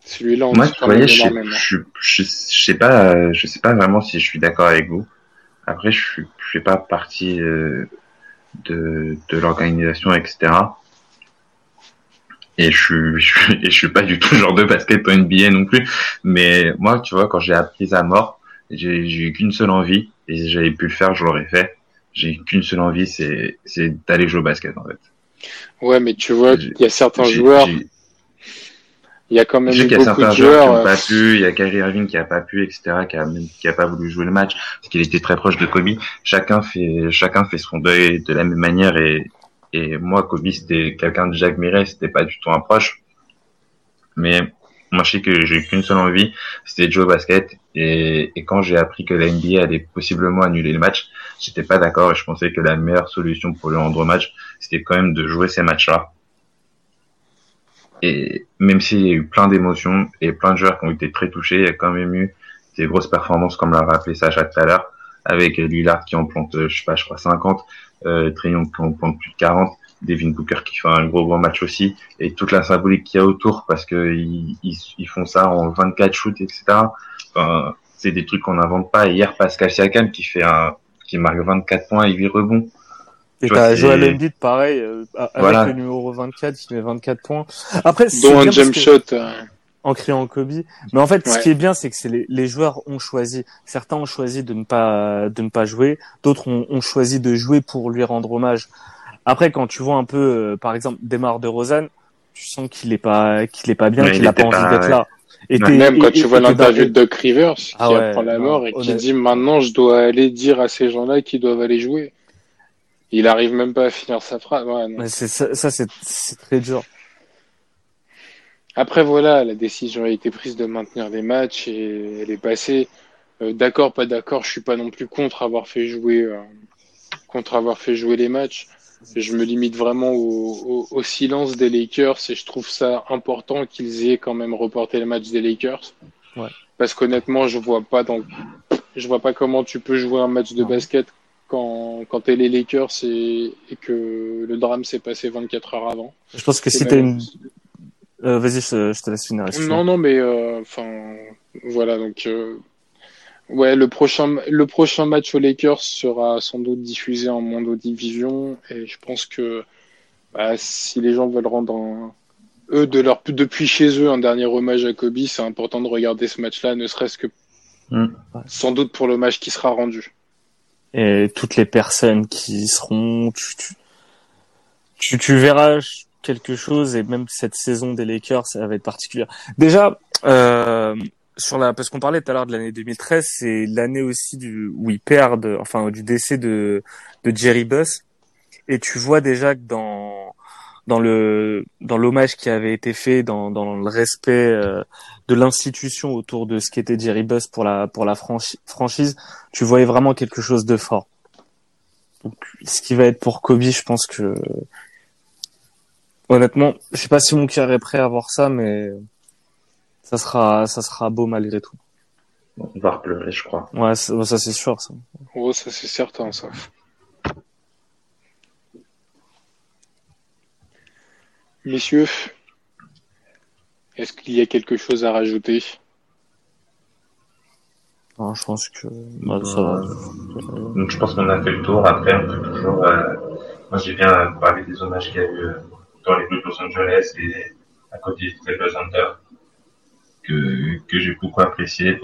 celui-là en Moi, dit tu quand voyais, même je énormément. je, je, je sais pas, euh, je sais pas vraiment si je suis d'accord avec vous. Après, je suis, je fais pas partie euh, de, de l'organisation, etc. Et je suis, je et je suis pas du tout le genre de basket en NBA non plus. Mais moi, tu vois, quand j'ai appris à mort, j'ai j'ai eu qu'une seule envie, et si j'avais pu le faire, je l'aurais fait. J'ai qu'une seule envie, c'est, c'est d'aller jouer au basket, en fait. Ouais, mais tu vois, J'ai- il y a certains joueurs, il y a quand même eu qu'il beaucoup certains de joueurs qui n'ont pas euh, pu, il y a Kyrie Irving qui a pas pu, etc., qui a qui a pas voulu jouer le match, parce qu'il était très proche de Kobe. Chacun fait, chacun fait son deuil de la même manière et, et moi, Kobe, c'était quelqu'un que j'admirais, c'était pas du tout un proche. Mais, moi, je sais que j'ai qu'une seule envie, c'était de jouer au basket. Et, quand j'ai appris que la NBA allait possiblement annuler le match, j'étais pas d'accord et je pensais que la meilleure solution pour le rendre match, c'était quand même de jouer ces matchs-là. Et même s'il y a eu plein d'émotions et plein de joueurs qui ont été très touchés, il y a quand même eu des grosses performances, comme l'a rappelé Sacha tout à l'heure, avec Lillard qui en plante, je sais pas, je crois 50, euh, qui en plante plus de 40, Devin Booker qui fait un gros gros match aussi, et toute la symbolique qu'il y a autour parce que ils, ils, ils font ça en 24 shoots, etc. Enfin, c'est des trucs qu'on n'invente pas. Et hier, Pascal Siakam qui fait un, qui marque 24 points et 8 rebonds. Et t'as Joel Embiid, pareil, euh, avec Voilà. le numéro 24 qui met 24 points. Après, c'est dont un jump que- shot. euh, en criant Kobe. Mais en fait, ce qui est bien, c'est que c'est les, les joueurs ont choisi. Certains ont choisi de ne pas de ne pas jouer. D'autres ont, ont choisi de jouer pour lui rendre hommage. Après, quand tu vois un peu, euh, par exemple, Demar de Rosanne, tu sens qu'il est pas qu'il est pas bien, qu'il il a pas envie d'être là. Et Ouais. Même quand et- tu et vois l'interview de Doc Rivers qui Ah ouais, apprend la non, mort et qui dit maintenant je dois aller dire à ces gens-là qu'ils doivent aller jouer. Il arrive même pas à finir sa phrase. Ouais, non. Mais c'est ça, ça, c'est c'est très dur. Après voilà, la décision a été prise de maintenir les matchs et elle est passée. Euh, d'accord, pas d'accord, je suis pas non plus contre avoir fait jouer euh, contre avoir fait jouer les matchs. Je me limite vraiment au, au, au silence des Lakers et je trouve ça important qu'ils aient quand même reporté le match des Lakers. Ouais. Parce qu'honnêtement, je vois pas dans, je vois pas comment tu peux jouer un match de basket quand, quand t'es les Lakers et, et que le drame s'est passé 24 heures avant. Je pense que si même- une, euh, vas-y, je, je te laisse finir. Non, non, mais euh, enfin, voilà, donc euh, ouais, le prochain, le prochain match aux Lakers sera sans doute diffusé en mondo division et je pense que bah, si les gens veulent rendre un- eux de leur depuis chez eux un dernier hommage à Kobe, c'est important de regarder ce match-là, ne serait-ce que Mm. sans doute pour l'hommage qui sera rendu. et toutes les personnes qui seront, tu, tu, tu, tu verras quelque chose et même cette saison des Lakers, ça va être particulière. Déjà, euh, sur la, parce qu'on parlait tout à l'heure de l'année 2013, c'est l'année aussi du, où ils perdent, enfin, du décès de, de Jerry Buss. Et tu vois déjà que dans, dans le, dans l'hommage qui avait été fait, dans, dans le respect euh, de l'institution autour de ce qu'était Jerry Buss pour la, pour la franchi- franchise, tu voyais vraiment quelque chose de fort. Donc, ce qui va être pour Kobe, je pense que honnêtement, je sais pas si mon cœur est prêt à voir ça, mais ça sera, ça sera beau malgré tout. On va repleurer, je crois. Ouais, ça, ça, c'est sûr. Ça. Oh, ça c'est certain, ça. Messieurs, est-ce qu'il y a quelque chose à rajouter? Non, je pense que bah, ça va. Donc je pense qu'on a fait le tour. Après, on peut toujours. euh, Moi, j'ai bien parlé des hommages qu'il y a eu euh, Blues de Los Angeles et à côté des Trailblazers Thunder que, que j'ai beaucoup apprécié.